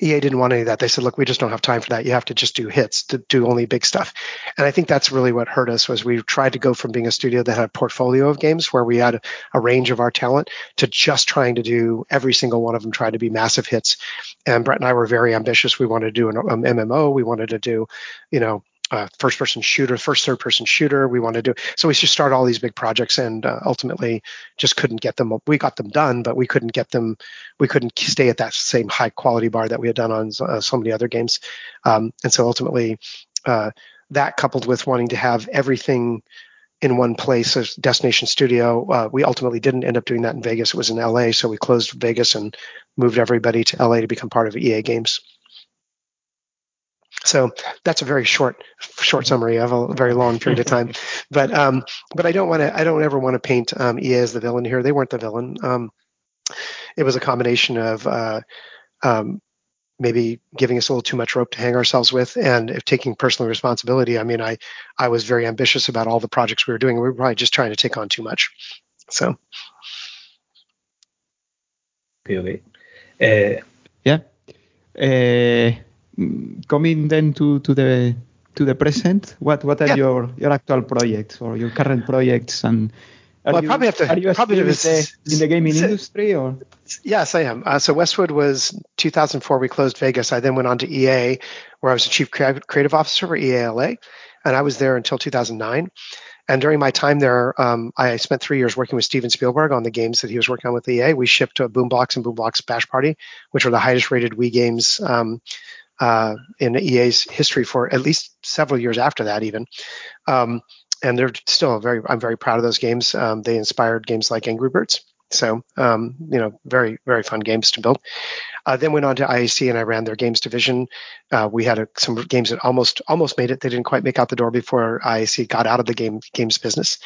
[SPEAKER 2] EA didn't want any of that. They said, look, we just don't have time for that. You have to just do hits to do only big stuff. And I think that's really what hurt us was we tried to go from being a studio that had a portfolio of games where we had a, range of our talent to just trying to do every single one of them trying to be massive hits. And Brett and I were very ambitious. We wanted to do an um, MMO. We wanted to do, you know, uh, first person shooter, first third person shooter. We want to do so. We just start all these big projects, and uh, ultimately just couldn't get them. We got them done, but we couldn't get them. We couldn't stay at that same high quality bar that we had done on uh, so many other games. Um, and so ultimately, uh, that coupled with wanting to have everything in one place as destination studio, uh, we ultimately didn't end up doing that in Vegas. It was in LA, so we closed Vegas and moved everybody to LA to become part of EA Games. So that's a very short short summary of a very long period of time. But um, but I don't want to I don't ever want to paint um, EA as the villain here. They weren't the villain. Um, it was a combination of uh, um, maybe giving us a little too much rope to hang ourselves with, and if taking personal responsibility. I mean, I I was very ambitious about all the projects we were doing. We were probably just trying to take on too much. So.
[SPEAKER 1] Okay. okay. Uh,
[SPEAKER 3] yeah. Uh, coming then to, to the to the present, what what are yeah. your your actual projects or your current projects and
[SPEAKER 2] well, you, I probably have to.
[SPEAKER 3] Are you
[SPEAKER 2] probably
[SPEAKER 3] in the, in the gaming industry or?
[SPEAKER 2] Yes, I am. Uh, so Westwood was 2004. We closed Vegas. I then went on to EA, where I was the chief creative officer for EA LA, and I was there until 2009. And during my time there, um, I spent three years working with Steven Spielberg on the games that he was working on with EA. We shipped uh, Boom Blox and Boom Blox Bash Party, which were the highest rated Wii games um, uh, in EA's history for at least several years after that, even. Um, and they're still very. I'm very proud of those games. Um, they inspired games like Angry Birds. So um, you know, very very fun games to build. Uh, then went on to IAC and I ran their games division. Uh, we had a, some games that almost almost made it. They didn't quite make out the door before IAC got out of the game games business.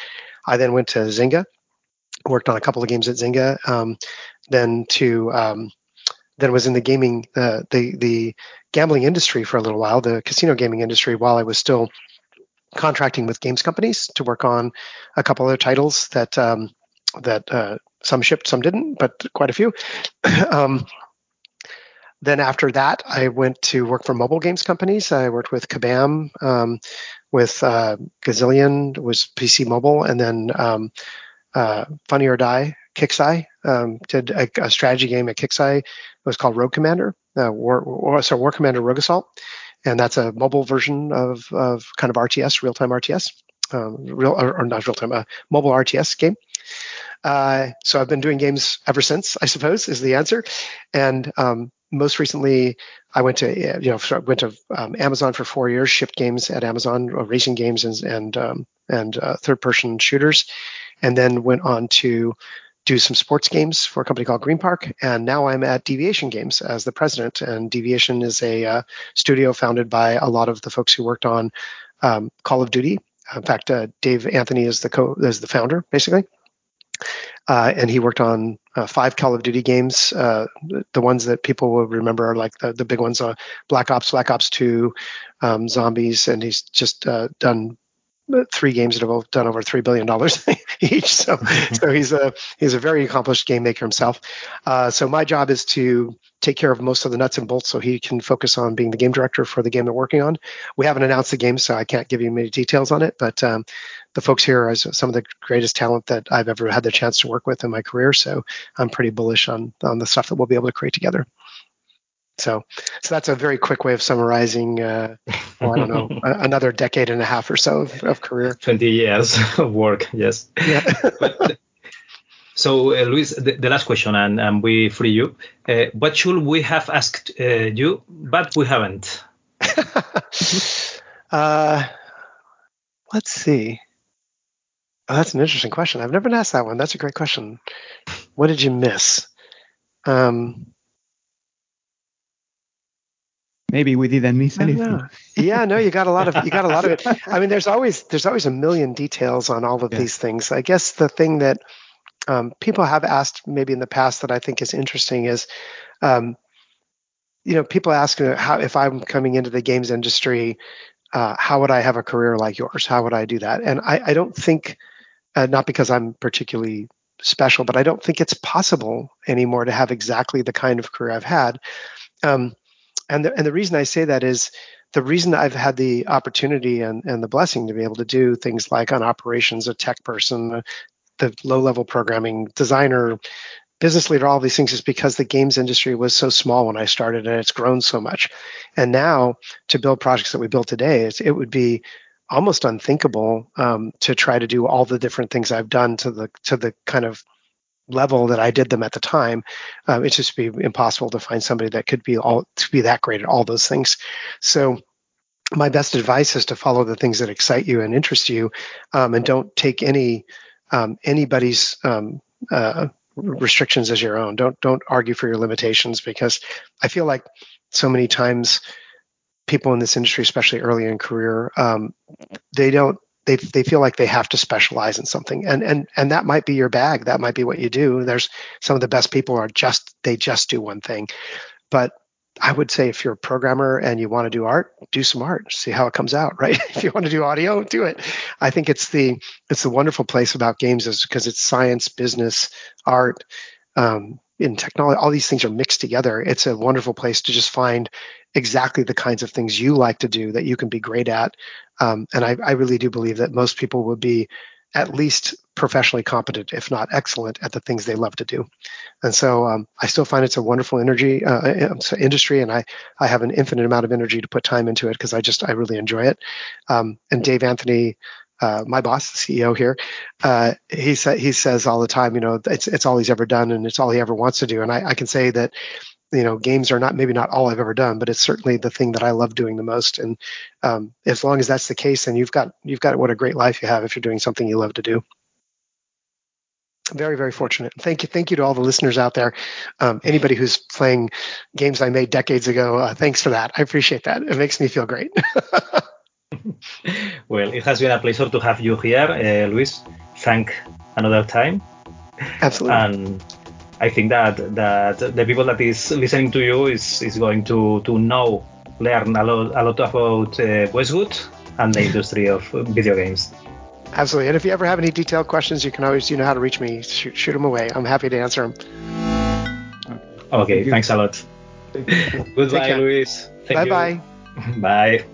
[SPEAKER 2] I then went to Zynga, worked on a couple of games at Zynga. Um, then to um, then was in the gaming uh, the the gambling industry for a little while, the casino gaming industry, while I was still contracting with games companies to work on a couple other titles that um, that uh, some shipped, some didn't, but quite a few. um, then after that, I went to work for mobile games companies. I worked with Kabam, um, with uh, Gazillion, was PC Mobile, and then um, uh, Funny or Die, Kixeye. Um, did a, a, strategy game at Kixeye. It was called Rogue Commander, uh, War, so War Commander Rogue Assault and that's a mobile version of, of kind of RTS, real time RTS, um, real or, or, not real time, a mobile RTS game. Uh, so I've been doing games ever since, I suppose, is the answer. And um, most recently, I went to you know went to um, Amazon for four years, shipped games at Amazon, uh, racing games and and um, and uh, third person shooters, and then went on to do some sports games for a company called Green Park, and now I'm at Deviation Games as the president. And Deviation is a uh, studio founded by a lot of the folks who worked on um, Call of Duty. In fact, uh, Dave Anthony is the co is the founder, basically. Uh, and he worked on uh, five Call of Duty games. Uh, the ones that people will remember are like the, the big ones: uh, Black Ops, Black Ops Two, um, Zombies, and he's just done three games that have done over three billion dollars each. So, so he's a he's a very accomplished game maker himself. Uh, so my job is to take care of most of the nuts and bolts, so he can focus on being the game director for the game they're working on. We haven't announced the game, so I can't give you many details on it. But um, the folks here are some of the greatest talent that I've ever had the chance to work with in my career. So I'm pretty bullish on on the stuff that we'll be able to create together. So, so that's a very quick way of summarizing. Uh, well, I don't know, another decade and a half or so of, of career.
[SPEAKER 1] Twenty years of work. Yes.
[SPEAKER 2] Yeah. but,
[SPEAKER 1] so, uh, Luis, the, the, last question, and, and we free you. Uh, what should we have asked uh, you, but we haven't?
[SPEAKER 2] Uh, let's see. Oh, that's an interesting question. I've never been asked that one. That's a great question. What did you miss? Um,
[SPEAKER 3] maybe we didn't miss anything.
[SPEAKER 2] yeah, no, you got a lot of you got a lot of it. I mean, there's always there's always a million details on all of yeah. these things. I guess the thing that um, people have asked maybe in the past that I think is interesting is, um, you know, people ask how if I'm coming into the games industry, uh, how would I have a career like yours? How would I do that? And I, I don't think, uh, not because I'm particularly special, but I don't think it's possible anymore to have exactly the kind of career I've had. Um, and the, and the reason I say that is the reason I've had the opportunity and, and the blessing to be able to do things like on operations, a tech person, the low level programming designer, business leader, all these things is because the games industry was so small when I started and it's grown so much. And now to build projects that we build today, it would be almost unthinkable um, to try to do all the different things I've done to the to the kind of level that I did them at the time, uh, it's just be impossible to find somebody that could be all to be that great at all those things. So my best advice is to follow the things that excite you and interest you, um, and don't take any um, anybody's um, uh, restrictions as your own. Don't don't argue for your limitations because I feel like so many times people in this industry, especially early in career, um, they don't they they feel like they have to specialize in something and and and that might be your bag that might be what you do there's some of the best people are just they just do one thing but I would say if you're a programmer and you want to do art, do some art, see how it comes out, right? if you want to do audio, do it. I think it's the it's the wonderful place about games is because it's science, business, art, um, in technology. All these things are mixed together. It's a wonderful place to just find exactly the kinds of things you like to do that you can be great at. Um, and I, I really do believe that most people would be at least professionally competent, if not excellent, at the things they love to do. And so um, I still find it's a wonderful energy uh, uh industry, and I I have an infinite amount of energy to put time into it because I just I really enjoy it. Um, and Dave Anthony. Uh, my boss, the CEO here, uh, he said he says all the time, you know, it's it's all he's ever done and it's all he ever wants to do. And I, I can say that you know games are not maybe not all i've ever done but it's certainly the thing that i love doing the most. And um, as long as that's the case then you've got you've got what a great life you have if you're doing something you love to do. Very very fortunate. Thank you thank you to all the listeners out there. Um, anybody who's playing games i made decades ago uh, thanks for that. I appreciate that. It makes me feel great.
[SPEAKER 1] Well it has been a pleasure to have you here uh, luis. Thank another time.
[SPEAKER 2] Absolutely.
[SPEAKER 1] And I think that that the people that is listening to you is is going to to know learn a lot a lot about uh, Westwood and the industry of video games.
[SPEAKER 2] Absolutely. And if you ever have any detailed questions, you can always you know how to reach me. Shoot, shoot them away. I'm happy to answer them.
[SPEAKER 1] Okay. Thank thanks a lot. Goodbye, Luis.
[SPEAKER 2] Bye bye.
[SPEAKER 1] Bye.